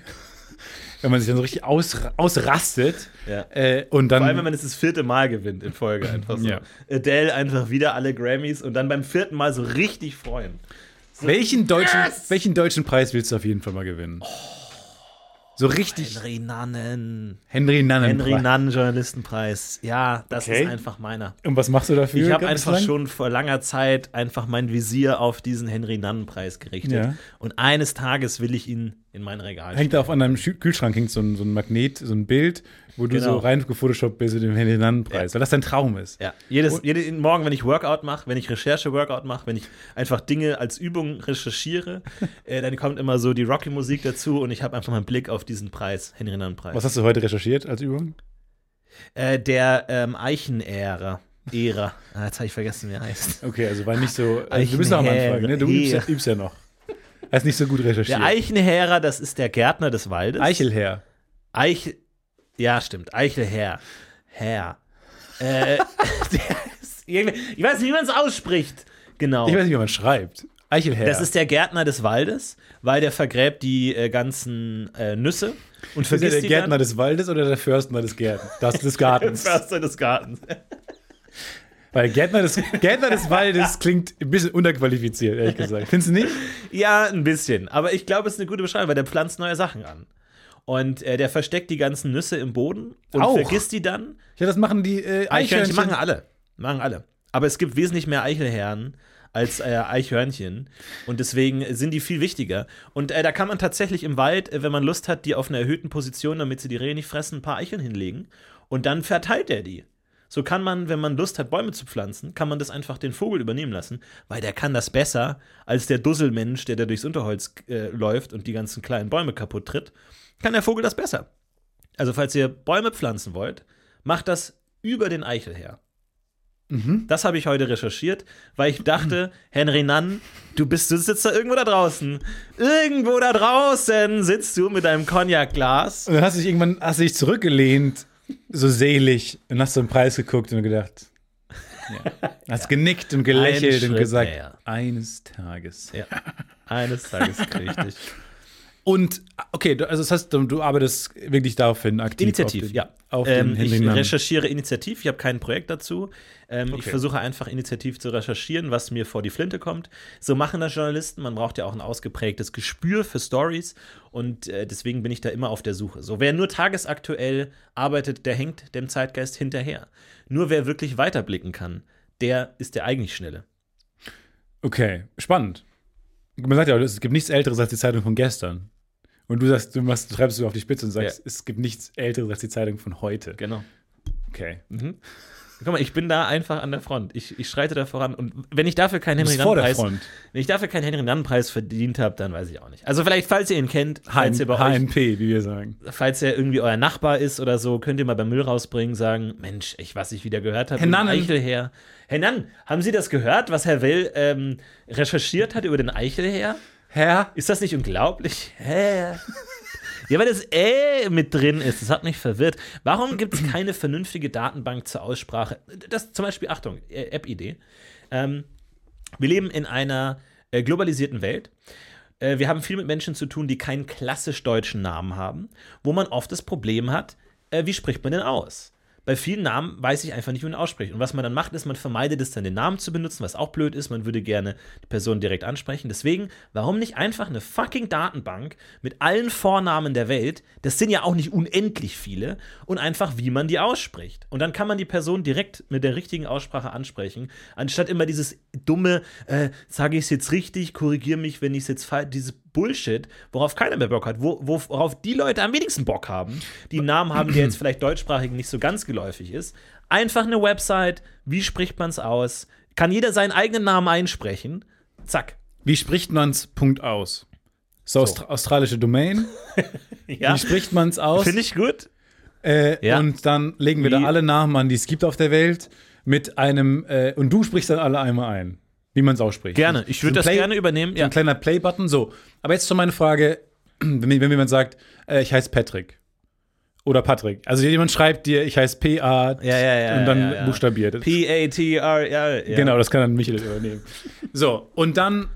wenn man sich dann so richtig aus, ausrastet. Ja. Äh, und dann. Vor allem, wenn man es das vierte Mal gewinnt in Folge einfach so. Ja. Adele einfach wieder alle Grammys und dann beim vierten Mal so richtig freuen. welchen, deutschen, Yes! welchen deutschen Preis willst du auf jeden Fall mal gewinnen? So richtig. Henry Nannen. Henry Nannen. Henry Nannen Journalistenpreis. Ja, das Okay. ist einfach meiner. Und was machst du dafür? Ich habe einfach lang? schon vor langer Zeit einfach mein Visier auf diesen Henry Nannen Preis gerichtet. Ja. Und eines Tages will ich ihn in mein Regal Hängt da auf an deinem Kühlschrank hängt so ein, so ein Magnet, so ein Bild, wo du Genau. so rein gefotoshoppt bist mit dem Henry Nannen Preis, weil das dein Traum ist. Ja, jedes, jeden Morgen, wenn ich Workout mache, wenn ich Recherche-Workout mache, wenn ich einfach Dinge als Übung recherchiere, äh, dann kommt immer so die Rocky-Musik dazu und ich habe einfach mal einen Blick auf diesen Preis, Henry Nannen-Preis. Was hast du heute recherchiert als Übung? Äh, der ähm, Eichen-Ära. Ära. Ah, jetzt habe ich vergessen, wie er heißt. Okay, also war nicht so. Also du bist noch am Anfang, ne? Du übst ja, übst ja noch. Hast nicht so gut recherchiert. Der Eichenherr, das ist der Gärtner des Waldes. Eichelherr. Eich. Ja, stimmt. Eichelherr. Herr. Äh, der ist, ich weiß nicht, wie man es ausspricht. Genau. Ich weiß nicht, wie man schreibt. Eichelherr. Das ist der Gärtner des Waldes, weil der vergräbt die äh, ganzen äh, Nüsse und ist er vergisst der Gärtner des Waldes oder der Förstner des Gärtens? Das des Gartens. Förster des Gartens. Weil Gärtner des, Gärtner des Waldes klingt ein bisschen unterqualifiziert, ehrlich gesagt. Findest du nicht? Ja, ein bisschen. Aber ich glaube, es ist eine gute Beschreibung, weil der pflanzt neue Sachen an. Und äh, der versteckt die ganzen Nüsse im Boden und Auch? vergisst die dann. Ja, das machen die äh, Eichhörnchen Eichhörnchen. machen alle. Machen alle. Aber es gibt wesentlich mehr Eichelherren als äh, Eichhörnchen. Und deswegen sind die viel wichtiger. Und äh, da kann man tatsächlich im Wald, äh, wenn man Lust hat, die auf einer erhöhten Position, damit sie die Rehe nicht fressen, ein paar Eicheln hinlegen. Und dann verteilt er die. So kann man, wenn man Lust hat, Bäume zu pflanzen, kann man das einfach den Vogel übernehmen lassen, weil der kann das besser als der Dusselmensch, der da durchs Unterholz äh, läuft und die ganzen kleinen Bäume kaputt tritt. Kann der Vogel das besser. Also, falls ihr Bäume pflanzen wollt, macht das über den Eichel her. Das habe ich heute recherchiert, weil ich dachte, Henry Nann, du bist, du sitzt da irgendwo da draußen. Irgendwo da draußen sitzt du mit deinem Cognac-Glas. Und dann hast du dich irgendwann hast du dich zurückgelehnt, so selig, und hast so einen Preis geguckt und gedacht. Ja. Hast genickt und gelächelt und gesagt, näher. eines Tages. Ja. Eines Tages krieg ich dich. Und, okay, also das heißt, du, arbeitest wirklich darauf hin, aktiv. Initiativ, auf den, ja. Auf Ähm, ich recherchiere initiativ, ich habe kein Projekt dazu. Ähm, Ich Okay. versuche einfach initiativ zu recherchieren, was mir vor die Flinte kommt. So machen das Journalisten. Man braucht ja auch ein ausgeprägtes Gespür für Stories und äh, deswegen bin ich da immer auf der Suche. So, wer nur tagesaktuell arbeitet, der hängt dem Zeitgeist hinterher. Nur wer wirklich weiterblicken kann, der ist der eigentlich Schnelle. Okay, spannend. Man sagt ja, es gibt nichts Älteres als die Zeitung von gestern. Und du sagst, du machst, du treibst du auf die Spitze und sagst, Ja. es gibt nichts Älteres als die Zeitung von heute. Genau. Okay. Mhm. Guck mal, ich bin da einfach an der Front. Ich, ich schreite da voran. Und wenn ich dafür keinen Henry Front. wenn ich dafür keinen Henry Nann-Preis verdient habe, dann weiß ich auch nicht. Also vielleicht, falls ihr ihn kennt, falls ihr bei euch HNP, wie wir sagen. falls er irgendwie euer Nachbar ist oder so, könnt ihr mal beim Müll rausbringen, sagen, Mensch, ich, was ich wieder gehört habe, Herr Nannen. Eichelherr. Herr Nann, haben Sie das gehört, was Herr Will ähm, recherchiert hat über den Eichelherr? Herr? Ist das nicht unglaublich? Hä? Ja, weil das äh mit drin ist. Das hat mich verwirrt. Warum gibt es keine vernünftige Datenbank zur Aussprache? Das zum Beispiel, Achtung, äh, App-Idee. Ähm, wir leben in einer äh, globalisierten Welt. Äh, wir haben viel mit Menschen zu tun, die keinen klassisch deutschen Namen haben, wo man oft das Problem hat, äh, wie spricht man denn aus? Bei vielen Namen weiß ich einfach nicht, wie man ausspricht. Und was man dann macht, ist, man vermeidet es dann, den Namen zu benutzen, was auch blöd ist. Man würde gerne die Person direkt ansprechen. Deswegen, warum nicht einfach eine fucking Datenbank mit allen Vornamen der Welt? Das sind ja auch nicht unendlich viele. Und einfach, wie man die ausspricht. Und dann kann man die Person direkt mit der richtigen Aussprache ansprechen, anstatt immer dieses dumme, äh, sage ich es jetzt richtig, korrigiere mich, wenn ich es jetzt falsch, dieses Bullshit, worauf keiner mehr Bock hat, wo, wo- worauf die Leute am wenigsten Bock haben, die einen Namen haben, der jetzt vielleicht deutschsprachig nicht so ganz geläufig ist. Einfach eine Website, wie spricht man es aus? Kann jeder seinen eigenen Namen einsprechen? Zack. Wie spricht man's Punkt aus? So, Austra australische Domain. Ja, Wie spricht man's aus? finde ich gut. Äh, Ja. Und dann legen wir Wie- da alle Namen an, die es gibt auf der Welt, mit einem, äh, und du sprichst dann alle einmal ein, wie man es ausspricht. Gerne. Ich würde So das Play- gerne übernehmen. So Ja. ein kleiner Play-Button, so. Aber jetzt schon meine Frage, wenn, wenn jemand sagt, äh, ich heiße Patrick. Oder Patrick. Also jemand schreibt dir, ich heiße P-A Ja, ja, ja, und dann buchstabiert. P-A-T-R, ja. Genau, das kann dann Michael übernehmen. So, und dann,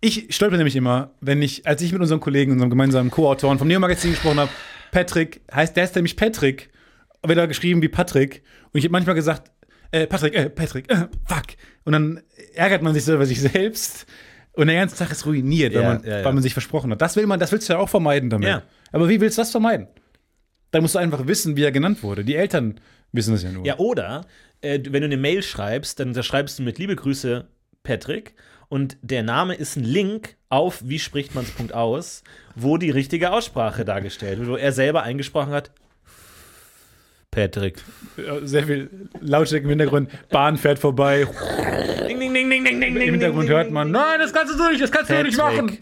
ich stolper nämlich immer, wenn ich, als ich mit unserem Kollegen, unserem gemeinsamen Co-Autoren vom Neo-Magazin gesprochen habe, Patrick, heißt der ist nämlich Patrick, wird er geschrieben wie Patrick. Und ich habe manchmal gesagt, äh, Patrick, äh, Patrick, äh, fuck. Und dann ärgert man sich so über sich selbst. Und der ganze Tag ist ruiniert, weil, Ja, man, ja, ja. weil man sich versprochen hat. Das will man, das willst du ja auch vermeiden damit. Aber wie willst du das vermeiden? Da musst du einfach wissen, wie er genannt wurde. Die Eltern wissen das ja nur. Ja, oder äh, wenn du eine Mail schreibst, dann da schreibst du mit Liebe Grüße Patrick und der Name ist ein Link auf wie spricht man's Punkt aus, wo die richtige Aussprache dargestellt wird, wo er selber eingesprochen hat. Patrick. Sehr viel Lautstärke im Hintergrund. Bahn fährt vorbei. Ding, ding, ding, ding, ding, ding, Im Hintergrund hört man, nein, das kannst du nicht, das kannst du nicht Patrick. machen.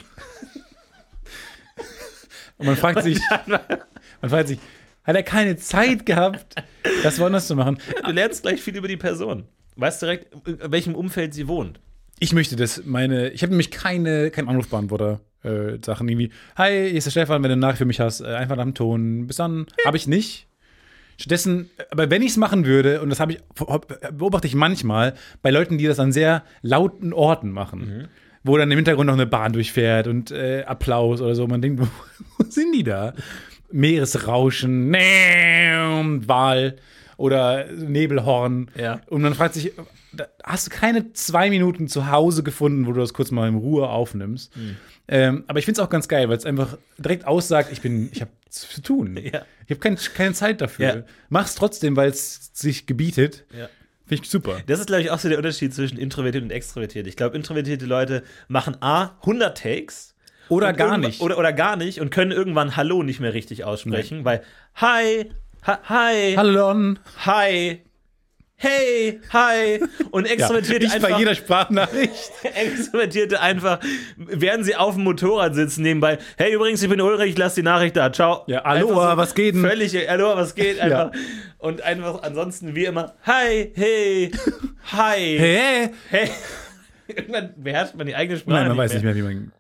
Und man fragt sich, man fragt sich, hat er keine Zeit gehabt, das woanders zu machen? Du lernst gleich viel über die Person. Weißt direkt, in welchem Umfeld sie wohnt. Ich möchte das, meine, ich habe nämlich keine, keinen Anrufbeantworter. Äh, Sachen irgendwie, hi, hier ist der Stefan, wenn du eine Nachricht für mich hast, äh, einfach nach dem Ton. Bis dann. Habe ich nicht. Stattdessen, aber wenn ich es machen würde, und das habe ich, beobachte ich manchmal bei Leuten, die das an sehr lauten Orten machen, wo dann im Hintergrund noch eine Bahn durchfährt und äh, Applaus oder so. Man denkt, wo, wo sind die da? Meeresrauschen, Wal oder Nebelhorn. Ja. Und man fragt sich, hast du keine zwei Minuten zu Hause gefunden, wo du das kurz mal in Ruhe aufnimmst. Hm. Ähm, aber ich finde es auch ganz geil, weil es einfach direkt aussagt, ich bin, ich habe zu tun. Ja. Ich habe kein, keine Zeit dafür. Ja. Mach's trotzdem, weil es sich gebietet. Ja. Finde ich super. Das ist, glaube ich, auch so der Unterschied zwischen introvertiert und extrovertiert. Ich glaube, introvertierte Leute machen A, 100 Takes. Oder gar nicht. Oder, oder gar nicht und können irgendwann Hallo nicht mehr richtig aussprechen, weil Hi, ha, Hi, Hallon. Hi, Hey, Hi. Und Ja, Extrovertierte ich einfach. bei jeder Sprachnachricht. Extrovertierte einfach, während sie auf dem Motorrad sitzen, nebenbei, hey, übrigens, ich bin Ulrich, lass die Nachricht da, ciao. Ja, Aloha, Einfach was geht denn? Völlig, Aloha, was geht? Einfach. Und einfach ansonsten wie immer, hi, hey, hi, Hä? hey. Irgendwann beherrscht man die eigene Sprache. Nein, man weiß nicht mehr, wie man.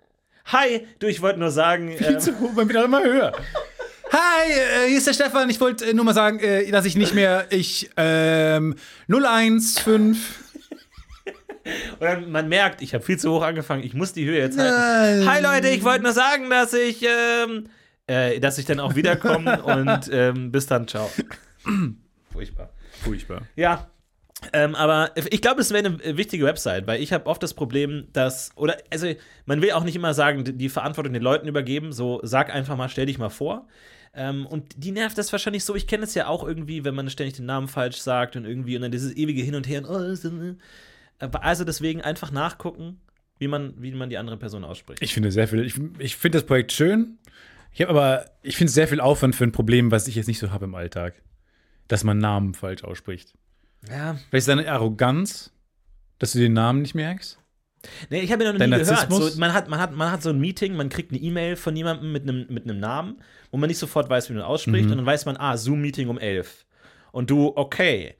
Hi, du, ich wollte nur sagen, ähm, Zu hoch, man wird auch immer höher. Hi, äh, hier ist der Stefan. Ich wollte äh, nur mal sagen, äh, dass ich nicht mehr. Ich, ähm, 015. und dann, man merkt, ich habe viel zu hoch angefangen, ich muss die Höhe jetzt halten. Nein. Hi Leute, ich wollte nur sagen, dass ich, ähm, äh, dass ich dann auch wiederkomme und ähm, bis dann, ciao. Furchtbar. Furchtbar. Ja. Ähm, aber ich glaube, es wäre eine wichtige Website, weil ich habe oft das Problem, dass, oder, also, man will auch nicht immer sagen, die- Verantwortung den Leuten übergeben, so, sag einfach mal, stell dich mal vor. Ähm, und die nervt das wahrscheinlich so, ich kenne es ja auch irgendwie, wenn man ständig den Namen falsch sagt und irgendwie, und dann dieses ewige Hin und Her. Und, oh, äh, also deswegen einfach nachgucken, wie man, wie man die andere Person ausspricht. Ich finde sehr viel. Ich, ich finde das Projekt schön. Ich habe aber, ich finde sehr viel Aufwand für ein Problem, was ich jetzt nicht so habe im Alltag. Dass man Namen falsch ausspricht. Ja. Vielleicht ist deine Arroganz, dass du den Namen nicht merkst? Nee, ich habe ihn noch Dein nie gehört. Narzissmus? So, man, hat, man, hat, man hat so ein Meeting, man kriegt eine E-Mail von jemandem mit einem, mit einem Namen, wo man nicht sofort weiß, wie man ausspricht. Mhm. Und dann weiß man, ah, Zoom-Meeting um 11. Und du, okay.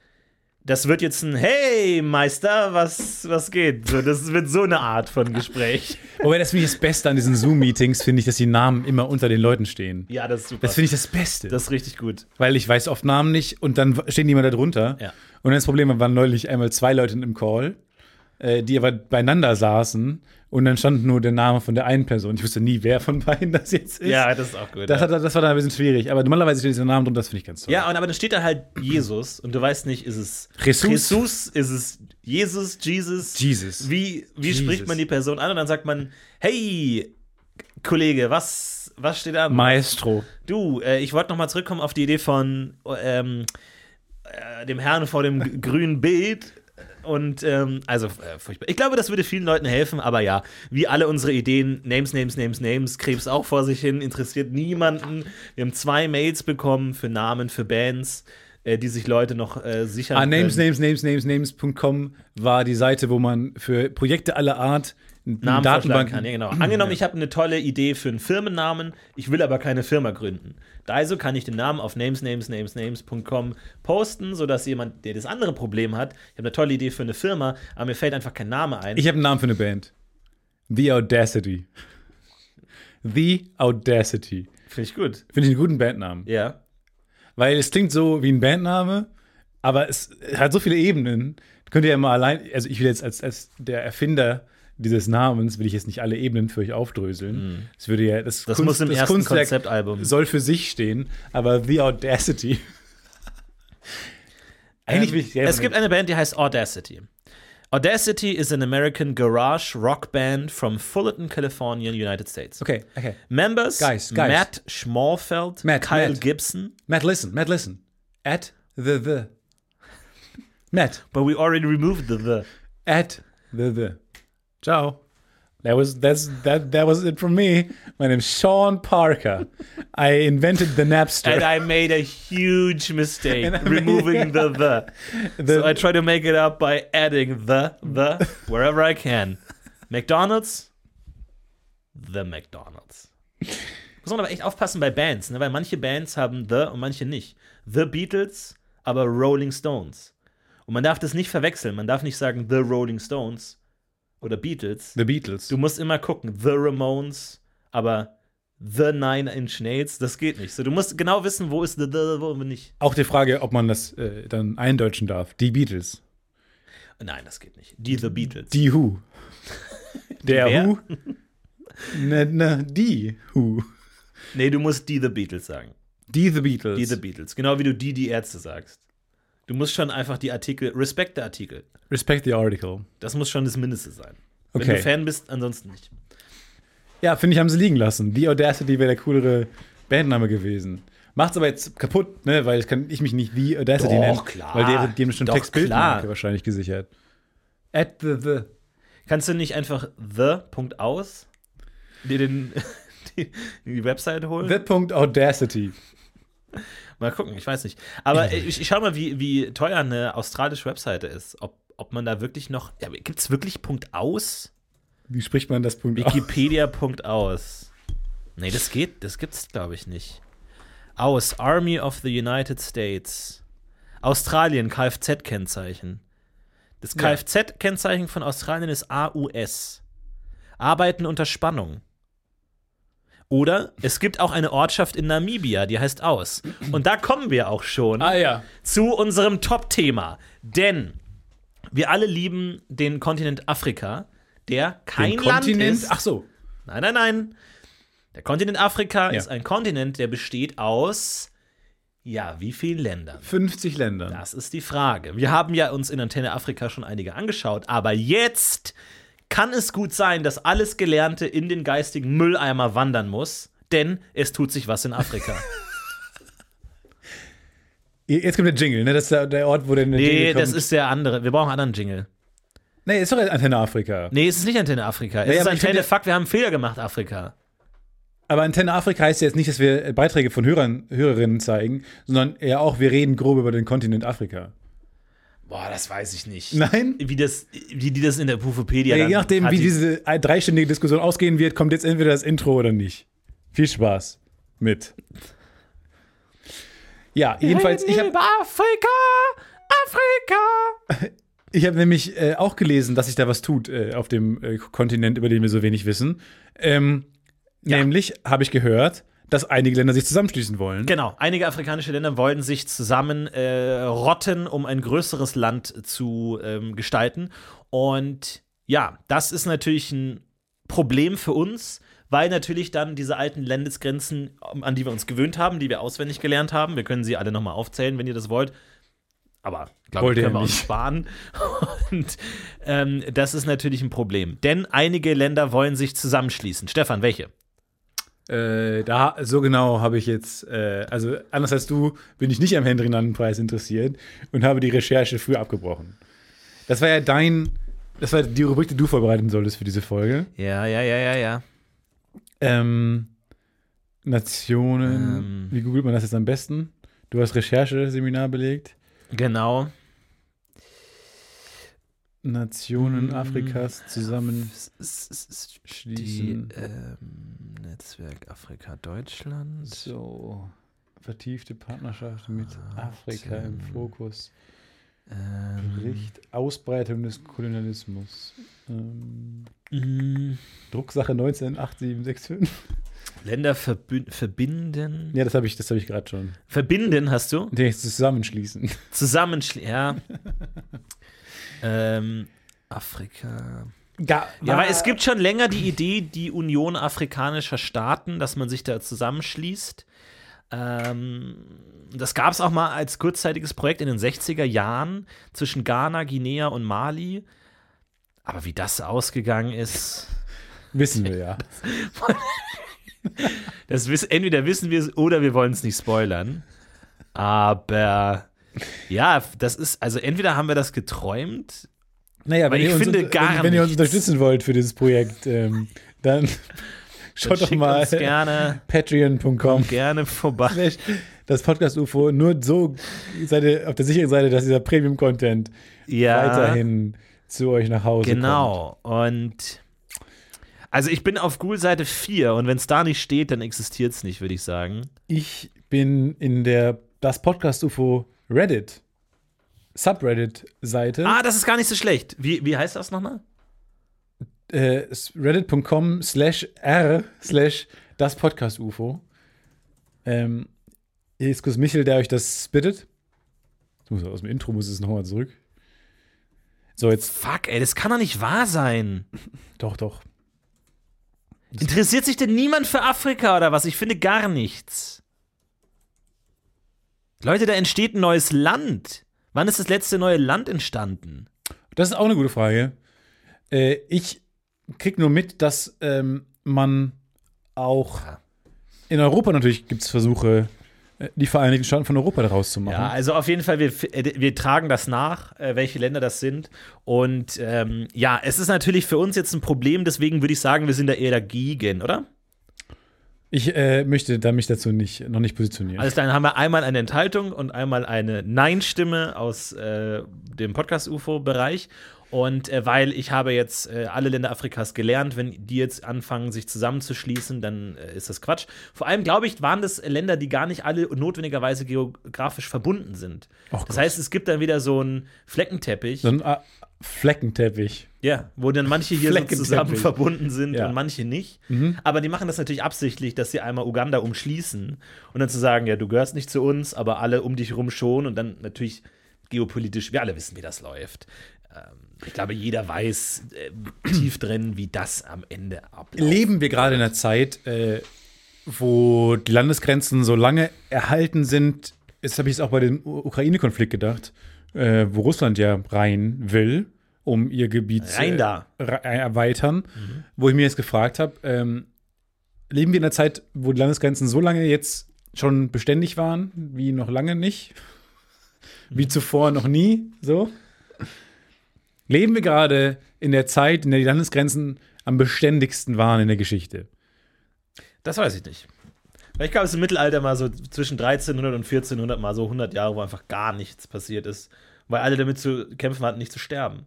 Das wird jetzt ein Hey, Meister, was, was geht? So, das wird so eine Art von Gespräch. Wobei, das finde ich das Beste an diesen Zoom-Meetings, finde ich, dass die Namen immer unter den Leuten stehen. Ja, das ist super. Das finde ich das Beste. das ist richtig gut. weil ich weiß oft Namen nicht und dann stehen die immer da drunter. Ja. Und das Problem war, waren neulich einmal zwei Leute im Call, äh, die aber beieinander saßen und dann stand nur der Name von der einen Person. Ich wusste nie, wer von beiden das jetzt ist. Ja, das ist auch gut. Das, hat, das war dann ein bisschen schwierig. Aber normalerweise steht dieser Name drunter, das finde ich ganz toll. Ja, und aber dann steht da halt Jesus und du weißt nicht, ist es Jesus? Jesus ist es Jesus, Jesus? Jesus. Wie, wie Jesus. spricht man die Person an? Und dann sagt man, hey, Kollege, was, was steht an? Maestro. Du, äh, ich wollte nochmal zurückkommen auf die Idee von ähm, äh, dem Herrn vor dem grünen Bild. Und ähm, also äh, furchtbar. Ich glaube, das würde vielen Leuten helfen, aber ja, wie alle unsere Ideen, Names, Names, Names, Names, Krebs auch vor sich hin, interessiert niemanden. Wir haben zwei Mails bekommen für Namen, für Bands, äh, die sich Leute noch äh, sichern Ah, names, können. names, names, names, names.com war die Seite, wo man für Projekte aller Art Namen Datenbank kann. Ja, genau. Angenommen, ich habe eine tolle Idee für einen Firmennamen, ich will aber keine Firma gründen. Also kann ich den Namen auf names, names, names, names.com posten, sodass jemand, der das andere Problem hat, ich habe eine tolle Idee für eine Firma, aber mir fällt einfach kein Name ein. Ich habe einen Namen für eine Band. The Audacity. The Audacity. Finde ich gut. Finde ich einen guten Bandnamen. Ja. Weil es klingt so wie ein Bandname, aber es hat so viele Ebenen. Könnt ihr ja mal allein, also ich will jetzt als, als der Erfinder dieses Namens, will ich jetzt nicht alle Ebenen für euch aufdröseln. Das würde ja, das. Das muss im ersten Kunstwerk Konzeptalbum. soll für sich stehen, aber The Audacity. Eigentlich will ich Ähm, es gibt eine Band, die heißt Audacity. Audacity is an American garage rock band from Fullerton, California, United States. Okay, okay. Members Guys, guys. Matt Schmalfeld, Matt, Kyle Matt. Gibson, Matt, listen, Matt, listen. At the the. Matt, but we already removed the the. at the the. Ciao. That was that's that that was it from me. My name's Sean Parker. I invented the Napster. And I made a huge mistake I made- removing the the. The- So I try to make it up by adding the the wherever I can. McDonald's, the McDonald's. Muss man aber echt aufpassen bei Bands, ne? weil manche Bands haben the und manche nicht. The Beatles, aber Rolling Stones. Und man darf das nicht verwechseln. Man darf nicht sagen The Rolling Stones oder Beatles. the Beatles. Du musst immer gucken, The Ramones, aber The Nine Inch Nails, das geht nicht. So, du musst genau wissen, wo ist The, the wo nicht. Auch die Frage, ob man das äh, dann eindeutschen darf. Die Beatles. Nein, das geht nicht. Die The Beatles. Die Who. Der wer? Who. Ne, ne, die Who. nee, du musst die The Beatles sagen. Die The Beatles. Die The Beatles. Genau wie du die die Ärzte sagst. Du musst schon einfach die Artikel, respect der Artikel. Respect the article. Das muss schon das Mindeste sein. Wenn Okay. du Fan bist, ansonsten nicht. Ja, finde ich, haben sie liegen lassen. The Audacity wäre der coolere Bandname gewesen. Macht's aber jetzt kaputt, ne? Weil jetzt kann ich mich nicht The Audacity Doch, nennen. klar. Weil die, die haben schon Doch, Textbildmarke wahrscheinlich gesichert. At the the. Kannst du nicht einfach the Punkt aus dir den, die, die Website holen? The Punkt Audacity. Mal gucken, ich weiß nicht. Aber ich, ich schau mal, wie, wie teuer eine australische Webseite ist. Ob, ob man da wirklich noch. Ja, Gibt es wirklich Punkt aus? Wie spricht man das Punkt aus? Wikipedia Punkt aus. Nee, das geht, das gibt's, glaube ich, nicht. Aus, Army of the United States. Australien, Kfz-Kennzeichen. Das. Kfz-Kennzeichen von Australien ist AUS. Arbeiten unter Spannung. Oder es gibt auch eine Ortschaft in Namibia, die heißt Aus. Und da kommen wir auch schon Ah ja. zu unserem Top-Thema. Denn wir alle lieben den Kontinent Afrika, der kein Den Land Kontinent. ist. Ach so. Nein, nein, nein. Der Kontinent Afrika Ja. ist ein Kontinent, der besteht aus, ja, wie vielen Ländern? 50 Länder. Das ist die Frage. Wir haben ja uns in Antenne Afrika schon einige angeschaut, aber jetzt kann es gut sein, dass alles Gelernte in den geistigen Mülleimer wandern muss, denn es tut sich was in Afrika. Jetzt kommt der Jingle, ne? Das ist der, der Ort, wo der nee, Jingle das kommt. ist der andere. Wir brauchen einen anderen Jingle. Nee, ist doch Antenne Afrika. Nee, es ist nicht Antenne Afrika. Es Ja, ist Antenne Fuck, wir haben einen Fehler gemacht, Afrika. Aber Antenne Afrika heißt ja jetzt nicht, dass wir Beiträge von Hörern, Hörerinnen zeigen, sondern eher auch, wir reden grob über den Kontinent Afrika. Boah, das weiß ich nicht. Nein? Wie, das, wie die das in der Pufopedia Ja, je nachdem, wie die- diese dreistündige Diskussion ausgehen wird, kommt jetzt entweder das Intro oder nicht. Viel Spaß mit. Ja, jedenfalls, ich habe Über Afrika, Afrika. ich hab nämlich äh, auch gelesen, dass sich da was tut äh, auf dem äh, Kontinent, über den wir so wenig wissen. Ähm, Nämlich habe ich gehört, dass einige Länder sich zusammenschließen wollen. Genau, einige afrikanische Länder wollen sich zusammen äh, rotten, um ein größeres Land zu ähm, gestalten. Und ja, das ist natürlich ein Problem für uns, weil natürlich dann diese alten Landesgrenzen, ähm, an die wir uns gewöhnt haben, die wir auswendig gelernt haben, wir können sie alle nochmal aufzählen, wenn ihr das wollt. Aber glaube ich, können wir uns sparen. Und ähm, das ist natürlich ein Problem. Denn einige Länder wollen sich zusammenschließen. Stefan, welche? Äh, da, so genau habe ich jetzt, äh, also anders als du, bin ich nicht am Henry-Nannen-Preis interessiert und habe die Recherche früh abgebrochen. Das war ja dein, das war die Rubrik, die du vorbereiten solltest für diese Folge. Ja, ja, ja, ja, ja. Ähm, Nationen, Ähm. wie googelt man das jetzt am besten? Du hast Rechercheseminar belegt. Genau. Nationen Mm. Afrikas zusammen. Die Schließen. ähm, Netzwerk Afrika Deutschland. So, vertiefte Partnerschaft mit Afrika im Fokus. Ähm, Bericht Ausbreitung des Kolonialismus. Ähm, mh, Drucksache 198765. Länder verbinden. Ja, das habe ich, das habe ich gerade schon. Verbinden hast du? Jetzt zusammenschließen. Zusammenschließen. Ja. ähm, Afrika. Ja, Ja, aber es gibt schon länger die Idee, die Union afrikanischer Staaten, dass man sich da zusammenschließt. Ähm, das gab es auch mal als kurzzeitiges Projekt in den 60er Jahren zwischen Ghana, Guinea und Mali. Aber wie das ausgegangen ist, wissen wir ja. das wiss, entweder wissen wir es oder wir wollen es nicht spoilern. Aber ja, das ist, also entweder haben wir das geträumt. Naja, Aber ich finde uns, gar wenn, wenn ihr uns unterstützen wollt für dieses Projekt, ähm, dann schaut doch mal gerne, patreon.com. gerne vorbei. Das Podcast UFO, nur so seid ihr auf der sicheren Seite, dass dieser Premium-Content Ja. weiterhin zu euch nach Hause kommt. Genau. Und also ich bin auf Google-Seite 4 und wenn es da nicht steht, dann existiert es nicht, würde ich sagen. Ich bin in der Das Podcast UFO Reddit Subreddit-Seite. Ah, das ist gar nicht so schlecht. Wie, wie heißt das nochmal? äh, reddit.com slash r slash das Podcast UFO. Ähm, hier ist kurz Michel, der euch das spittet. Das muss aus dem Intro muss es nochmal zurück. So, jetzt. Fuck, ey, das kann doch nicht wahr sein. Doch, doch. Interessiert sich denn niemand für Afrika oder was? Ich finde gar nichts. Leute, da entsteht ein neues Land. Wann ist das letzte neue Land entstanden? Das ist auch eine gute Frage. Äh, ich krieg nur mit, dass ähm, man auch in Europa natürlich gibt es Versuche, äh, die Vereinigten Staaten von Europa daraus zu machen. Ja, also auf jeden Fall, wir, äh, wir tragen das nach, äh, welche Länder das sind. Und ähm, ja, es ist natürlich für uns jetzt ein Problem, deswegen würde ich sagen, wir sind da eher dagegen, oder? Ich äh, möchte da mich dazu nicht, noch nicht positionieren. Also dann haben wir einmal eine Enthaltung und einmal eine Nein-Stimme aus äh, dem Podcast-UFO-Bereich. Und äh, weil ich habe jetzt äh, alle Länder Afrikas gelernt, wenn die jetzt anfangen, sich zusammenzuschließen, dann äh, ist das Quatsch. Vor allem, glaube ich, waren das Länder, die gar nicht alle notwendigerweise geografisch verbunden sind. Och das Gott. heißt, es gibt dann wieder so einen Fleckenteppich, so ein Fleckenteppich. ja, wo dann manche hier so zusammen verbunden sind Ja. und manche nicht. Mhm. Aber die machen das natürlich absichtlich, dass sie einmal Uganda umschließen und dann zu sagen, ja, du gehörst nicht zu uns, aber alle um dich rum schon und dann natürlich geopolitisch, wir alle wissen, wie das läuft. Ähm, ich glaube, jeder weiß äh, tief drin, wie das am Ende abläuft. Leben wir gerade in einer Zeit, äh, wo die Landesgrenzen so lange erhalten sind, jetzt habe ich es auch bei dem Ukraine-Konflikt gedacht, äh, wo Russland ja rein will, um ihr Gebiet Rein äh, da. re- erweitern, wo ich mir jetzt gefragt habe, ähm, leben wir in einer Zeit, wo die Landesgrenzen so lange jetzt schon beständig waren, wie noch lange nicht, wie zuvor noch nie, so? Leben wir gerade in der Zeit, in der die Landesgrenzen am beständigsten waren in der Geschichte? Das weiß ich nicht. Weil Ich glaube, es ist im Mittelalter mal so zwischen 1300 und 1400 mal so 100 Jahre, wo einfach gar nichts passiert ist. Weil alle damit zu kämpfen hatten, nicht zu sterben.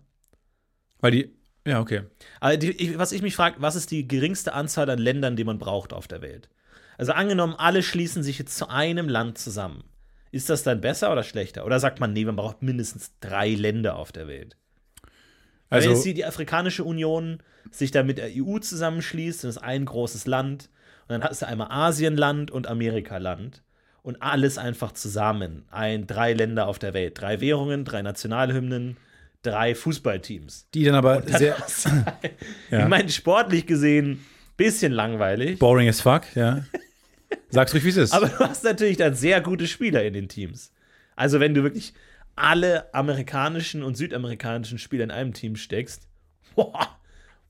Weil die, ja, okay. Aber die, ich, was ich mich frage, was ist die geringste Anzahl an Ländern, die man braucht auf der Welt? Also angenommen, alle schließen sich jetzt zu einem Land zusammen. Ist das dann besser oder schlechter? Oder sagt man, nee, man braucht mindestens drei Länder auf der Welt? Also, Wenn jetzt die, die Afrikanische Union sich da mit der EU zusammenschließt, dann ist ein großes Land. Dann hast du einmal Asienland und Amerikaland. Und alles einfach zusammen. Ein, drei Länder auf der Welt. Drei Währungen, drei Nationalhymnen, drei Fußballteams. die dann aber Dann sehr Ja. Ich meine, sportlich gesehen, bisschen langweilig. boring as fuck, ja. Sag's ruhig, wie es ist. Aber du hast natürlich dann sehr gute Spieler in den Teams. Also, wenn du wirklich alle amerikanischen und südamerikanischen Spieler in einem Team steckst, boah,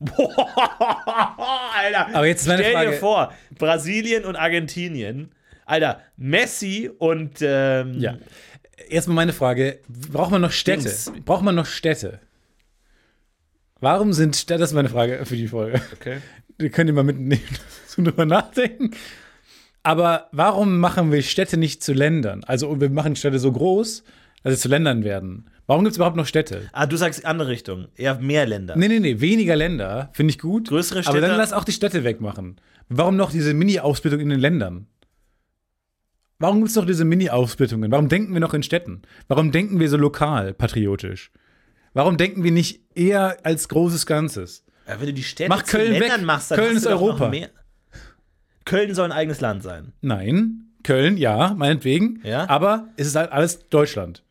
boah, Alter. Aber jetzt meine stell dir Frage- vor, Brasilien und Argentinien, Alter, Messi und ähm, ja. Erstmal meine Frage: Braucht man noch Städte? Dings. Braucht man noch Städte? Warum sind Städte, das ist meine Frage für die Folge. Okay. Ihr könnt ihr mal mitnehmen, so drüber nachdenken. Aber warum machen wir Städte nicht zu Ländern? Also wir machen Städte so groß, dass sie zu Ländern werden. Warum gibt es überhaupt noch Städte? Ah, du sagst andere Richtung, eher mehr Länder. Nee, nee, nee, weniger Länder, finde ich gut. Größere Aber dann Städte? lass auch die Städte wegmachen. Warum noch diese Mini-Aufsplittung in den Ländern? Warum gibt es noch diese Mini-Aufsplittungen? Warum denken wir noch in Städten? Warum denken wir so lokal, patriotisch? Warum denken wir nicht eher als großes Ganzes? Ja, wenn du die Städte Mach Köln Ländern weg. machst, dann Köln ist Europa. Köln soll ein eigenes Land sein. Nein, Köln, ja, meinetwegen. Ja? Aber es ist halt alles Deutschland.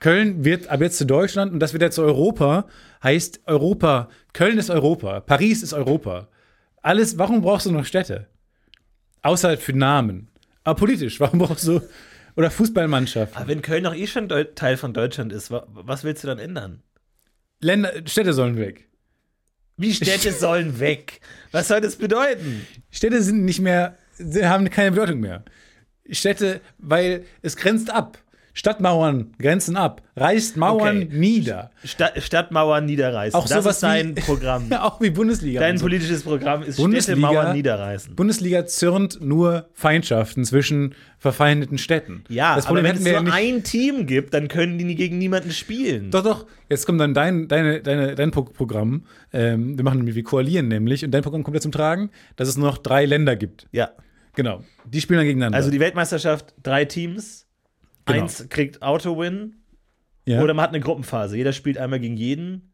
Köln wird ab jetzt zu Deutschland und das wird jetzt zu Europa. Heißt Europa, Köln ist Europa, Paris ist Europa. Alles, warum brauchst du noch Städte? Außer für Namen. Aber politisch, warum brauchst du. Oder Fußballmannschaft. Aber wenn Köln doch eh schon Deu Teil von Deutschland ist, wa was willst du dann ändern? Länder, Städte sollen weg. Wie Städte sollen weg? Was soll das bedeuten? Städte sind nicht mehr, sie haben keine Bedeutung mehr. Städte, weil es grenzt ab. Stadtmauern grenzen ab. Reißt Mauern Okay. nieder. Sta Stadtmauern niederreißen. Auch das sowas ist dein wie- Programm. Auch wie Bundesliga. Dein so. politisches Programm ist Bundesliga- niederreißen. Bundesliga zürnt nur Feindschaften zwischen verfeindeten Städten. Ja, das aber Problem wenn es nur ja ein Team gibt, dann können die nie gegen niemanden spielen. Doch, doch. Jetzt kommt dann dein, deine, deine, dein Pro- Programm. Ähm, wir machen nämlich, wir koalieren nämlich. Und dein Programm kommt ja zum Tragen, dass es nur noch drei Länder gibt. Ja. Genau. Die spielen dann gegeneinander. Also die Weltmeisterschaft, drei Teams. Genau. Eins kriegt Auto-Win. ja. Oder man hat eine Gruppenphase. Jeder spielt einmal gegen jeden.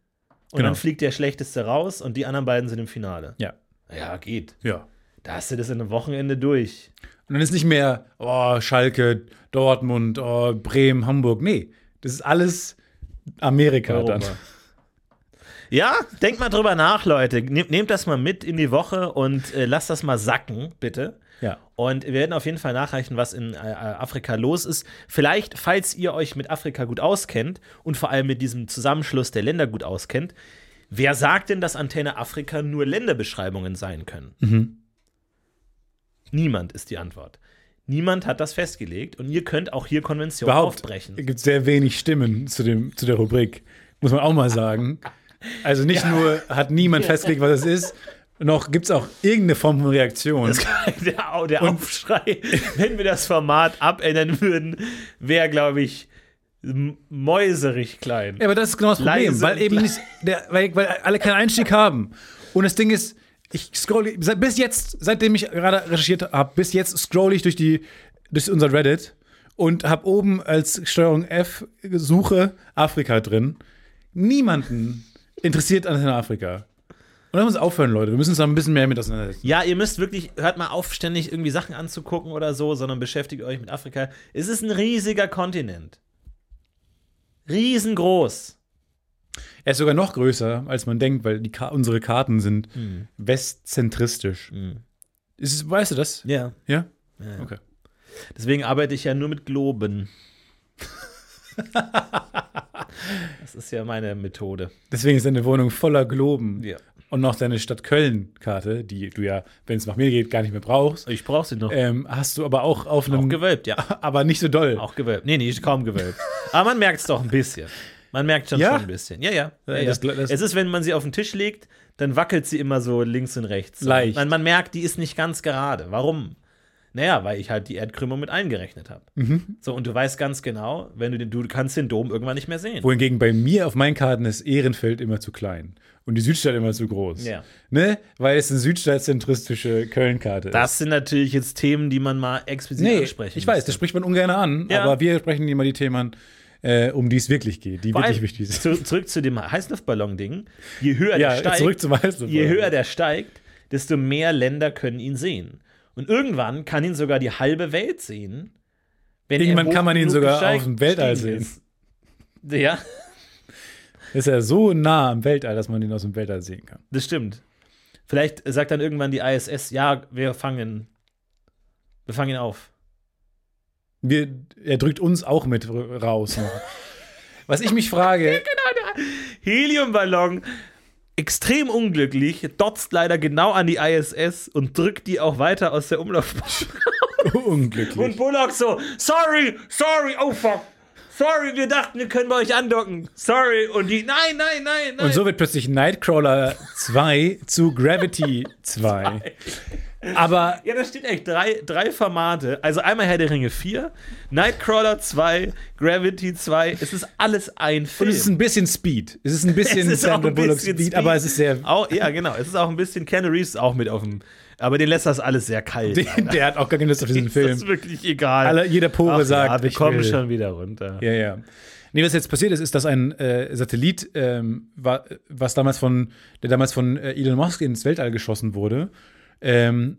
Und Genau. dann fliegt der Schlechteste raus und die anderen beiden sind im Finale. ja. Ja, geht. Ja. Da hast du das in einem Wochenende durch. Und dann ist nicht mehr, oh, Schalke, Dortmund, oh, Bremen, Hamburg. Nee, das ist alles Amerika dann. Europa. Ja, denkt mal drüber nach, Leute. Nehmt, nehmt das mal mit in die Woche und äh, lasst das mal sacken, bitte. Ja. Und wir werden auf jeden Fall nachreichen, was in äh, Afrika los ist. Vielleicht, falls ihr euch mit Afrika gut auskennt und vor allem mit diesem Zusammenschluss der Länder gut auskennt, wer sagt denn, dass Antenne Afrika nur Länderbeschreibungen sein können? Mhm. Niemand ist die Antwort. Niemand hat das festgelegt und ihr könnt auch hier Konventionen Überhaupt aufbrechen. gibt es sehr wenig Stimmen zu, dem, zu der Rubrik. Muss man auch mal sagen. Also nicht nur hat niemand festgelegt, was es ist, noch gibt es auch irgendeine Form von Reaktion. Der, der Aufschrei, wenn wir das Format abändern würden, wäre, glaube ich, mäuserig klein. Ja, aber das ist genau das Problem, Leise weil eben nicht, der, weil, weil alle keinen Einstieg haben. Und das Ding ist, ich scroll seit- bis jetzt, seitdem ich gerade recherchiert habe, bis jetzt scroll ich durch die durch unser Reddit und habe oben als Steuerung F Suche Afrika drin. Niemanden interessiert an Afrika. Und dann wir aufhören, Leute. Wir müssen uns da ein bisschen mehr mit auseinandersetzen. Ja, ihr müsst wirklich, hört mal auf, ständig irgendwie Sachen anzugucken oder so, sondern beschäftigt euch mit Afrika. Es ist ein riesiger Kontinent. Riesengroß. Er ist sogar noch größer, als man denkt, weil Ka unsere Karten sind westzentristisch. Ist, es- weißt du das? Ja. Ja? ja. Okay. Deswegen arbeite ich ja nur mit Globen. das ist ja meine Methode. Deswegen ist deine Wohnung voller Globen. Ja. Und noch deine Stadt Köln-Karte, die du ja, wenn es nach mir geht, gar nicht mehr brauchst. Ich brauche sie noch. Ähm, hast du aber auch auf auch einem. gewölbt, ja. aber nicht so doll. Auch gewölbt. Nee, nee, kaum gewölbt. Aber man merkt es doch ein bisschen. Man merkt schon, Ja? schon ein bisschen. Ja, ja. ja, Ja, ja. das- das- es ist, wenn man sie auf den Tisch legt, dann wackelt sie immer so links und rechts. Leicht. Man, man merkt, die ist nicht ganz gerade. Warum? Naja, weil ich halt die Erdkrümmung mit eingerechnet habe. Mhm. So, und du weißt ganz genau, wenn du den, du kannst den Dom irgendwann nicht mehr sehen. Wohingegen bei mir auf meinen Karten ist Ehrenfeld immer zu klein und die Südstadt immer zu groß. Ja. Ne? Weil es eine südstadtzentristische Köln-Karte ist. Das sind natürlich jetzt Themen, die man mal explizit nee, ansprechen ich weiß, müsste. das spricht man ungern an, Ja. aber wir sprechen immer die Themen, äh, um die es wirklich geht, die Vor wirklich wichtig sind. zu, zurück zu dem Heißluftballon-Ding. Je höher Ja, der steigt, zurück zum je höher der steigt, desto mehr Länder können ihn sehen. Und irgendwann kann ihn sogar die halbe Welt sehen. Wenn Irgendwann kann man ihn sogar auf dem Weltall sehen. ist. Ja, ist ja so nah am Weltall, dass man ihn aus dem Weltall sehen kann. das stimmt. Vielleicht sagt dann irgendwann die ISS, ja, wir fangen, wir fangen ihn auf. Wir, er drückt uns auch mit raus. Was ich mich frage, Heliumballon, extrem unglücklich, dotzt leider genau an die ISS und drückt die auch weiter aus der Umlaufbahn. unglücklich. Und Bullock so, sorry, sorry, oh fuck. Sorry, wir dachten, wir können bei euch andocken. Sorry. Und die, nein, nein, nein, nein. Und so wird plötzlich Nightcrawler 2 zu Gravity 2. Aber ja, da steht echt drei, drei Formate. Also einmal Herr der Ringe 4, Nightcrawler 2, Gravity 2. Es ist alles ein und Film. es ist ein bisschen Speed. Es ist ein bisschen Sandra Bullock Speed, Speed. aber es ist sehr. auch, ja, genau. Es ist auch ein bisschen Keanu Reeves auch mit auf dem. Aber den lässt das alles sehr kalt. Der, der hat auch gar keine Lust auf diesen Das Film. ist wirklich egal. Alle, jeder Pore Ach, sagt, ja, wir ich kommen will. schon wieder runter. Ja, ja. Nee, was jetzt passiert ist, ist, dass ein äh, Satellit, ähm, war, was damals von, der damals von äh, Elon Musk ins Weltall geschossen wurde, ähm,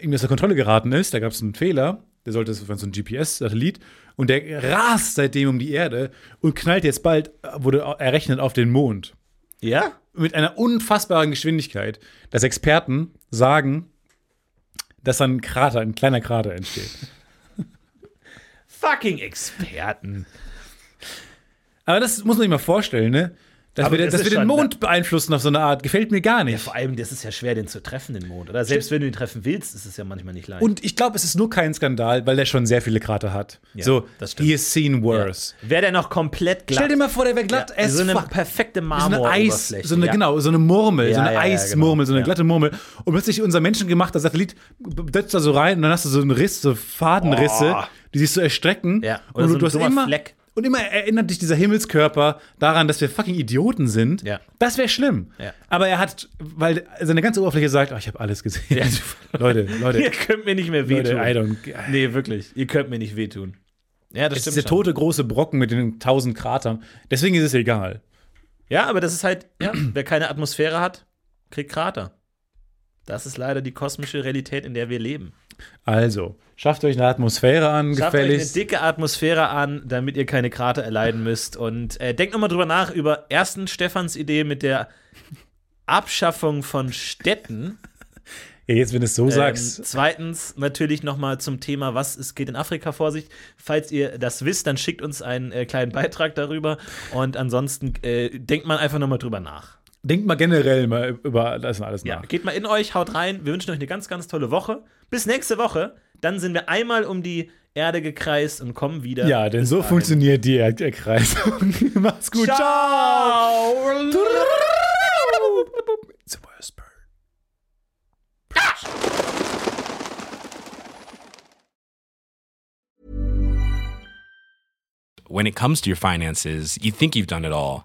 ihm aus der Kontrolle geraten ist. Da gab es einen Fehler. Der sollte, das war so ein GPS-Satellit. Und der rast seitdem um die Erde und knallt jetzt bald, wurde errechnet, auf den Mond. Ja? Mit einer unfassbaren Geschwindigkeit, dass Experten sagen, dass dann ein Krater, ein kleiner Krater entsteht. Fucking Experten. Aber das muss man sich mal vorstellen, ne? Dass Aber wir, das dass wir den schon- Mond beeinflussen auf so eine Art. Gefällt mir gar Ja, nicht. vor allem, das ist ja schwer, den zu treffen, den Mond. Oder selbst wenn du ihn treffen willst, ist es ja manchmal nicht leicht. Und ich glaube, es ist nur kein Skandal, weil der schon sehr viele Krater hat. Ja, so, he has seen worse. Wäre der noch komplett glatt. Stell dir mal vor, der wäre glatt ja, so eine perfekte so eine Eis, so eine, ja. genau, so eine Murmel, so Ja, eine ja, ja, Eismurmel, genau. so eine Ja. glatte Murmel. Und plötzlich unser menschengemachter Satellit setzt da so rein und dann hast du so einen Riss, so Fadenrisse, Oh. die sich so erstrecken. Ja, oder und so du ein hast immer, Fleck. Und immer erinnert dich dieser Himmelskörper daran, dass wir fucking Idioten sind. Ja. Das wäre schlimm. Ja. Aber er hat, weil seine ganze Oberfläche sagt, oh, ich habe alles gesehen. Ja. Leute, Leute, Ihr könnt mir nicht mehr Leute, wehtun. I don't. nee, wirklich. Ihr könnt mir nicht wehtun. Ja, das Es ist stimmt der schon. tote große Brocken mit den tausend Kratern. Deswegen ist es egal. Ja, aber das ist halt, ja, wer keine Atmosphäre hat, kriegt Krater. Das ist leider die kosmische Realität, in der wir leben. Also, schafft euch eine Atmosphäre an, Schafft euch eine gefälligst. dicke Atmosphäre an, damit ihr keine Krater erleiden müsst. Und äh, denkt nochmal drüber nach über ersten Stefans Idee mit der Abschaffung von Städten. Ja, jetzt, wenn du es so Ähm, sagst. zweitens natürlich nochmal zum Thema, was es geht in Afrika vor sich. Falls ihr das wisst, dann schickt uns einen äh, kleinen Beitrag darüber. Und ansonsten äh, denkt man einfach nochmal drüber nach. Denkt mal generell mal über das und alles Ja, nach. geht mal in euch, haut rein. Wir wünschen euch eine ganz, ganz tolle Woche. Bis nächste Woche. Dann sind wir einmal um die Erde gekreist und kommen wieder. Ja, denn so dahin. funktioniert die Er- Erkreisung. Macht's gut. Ciao. It's a bird. when it comes to your finances, you think you've done it all.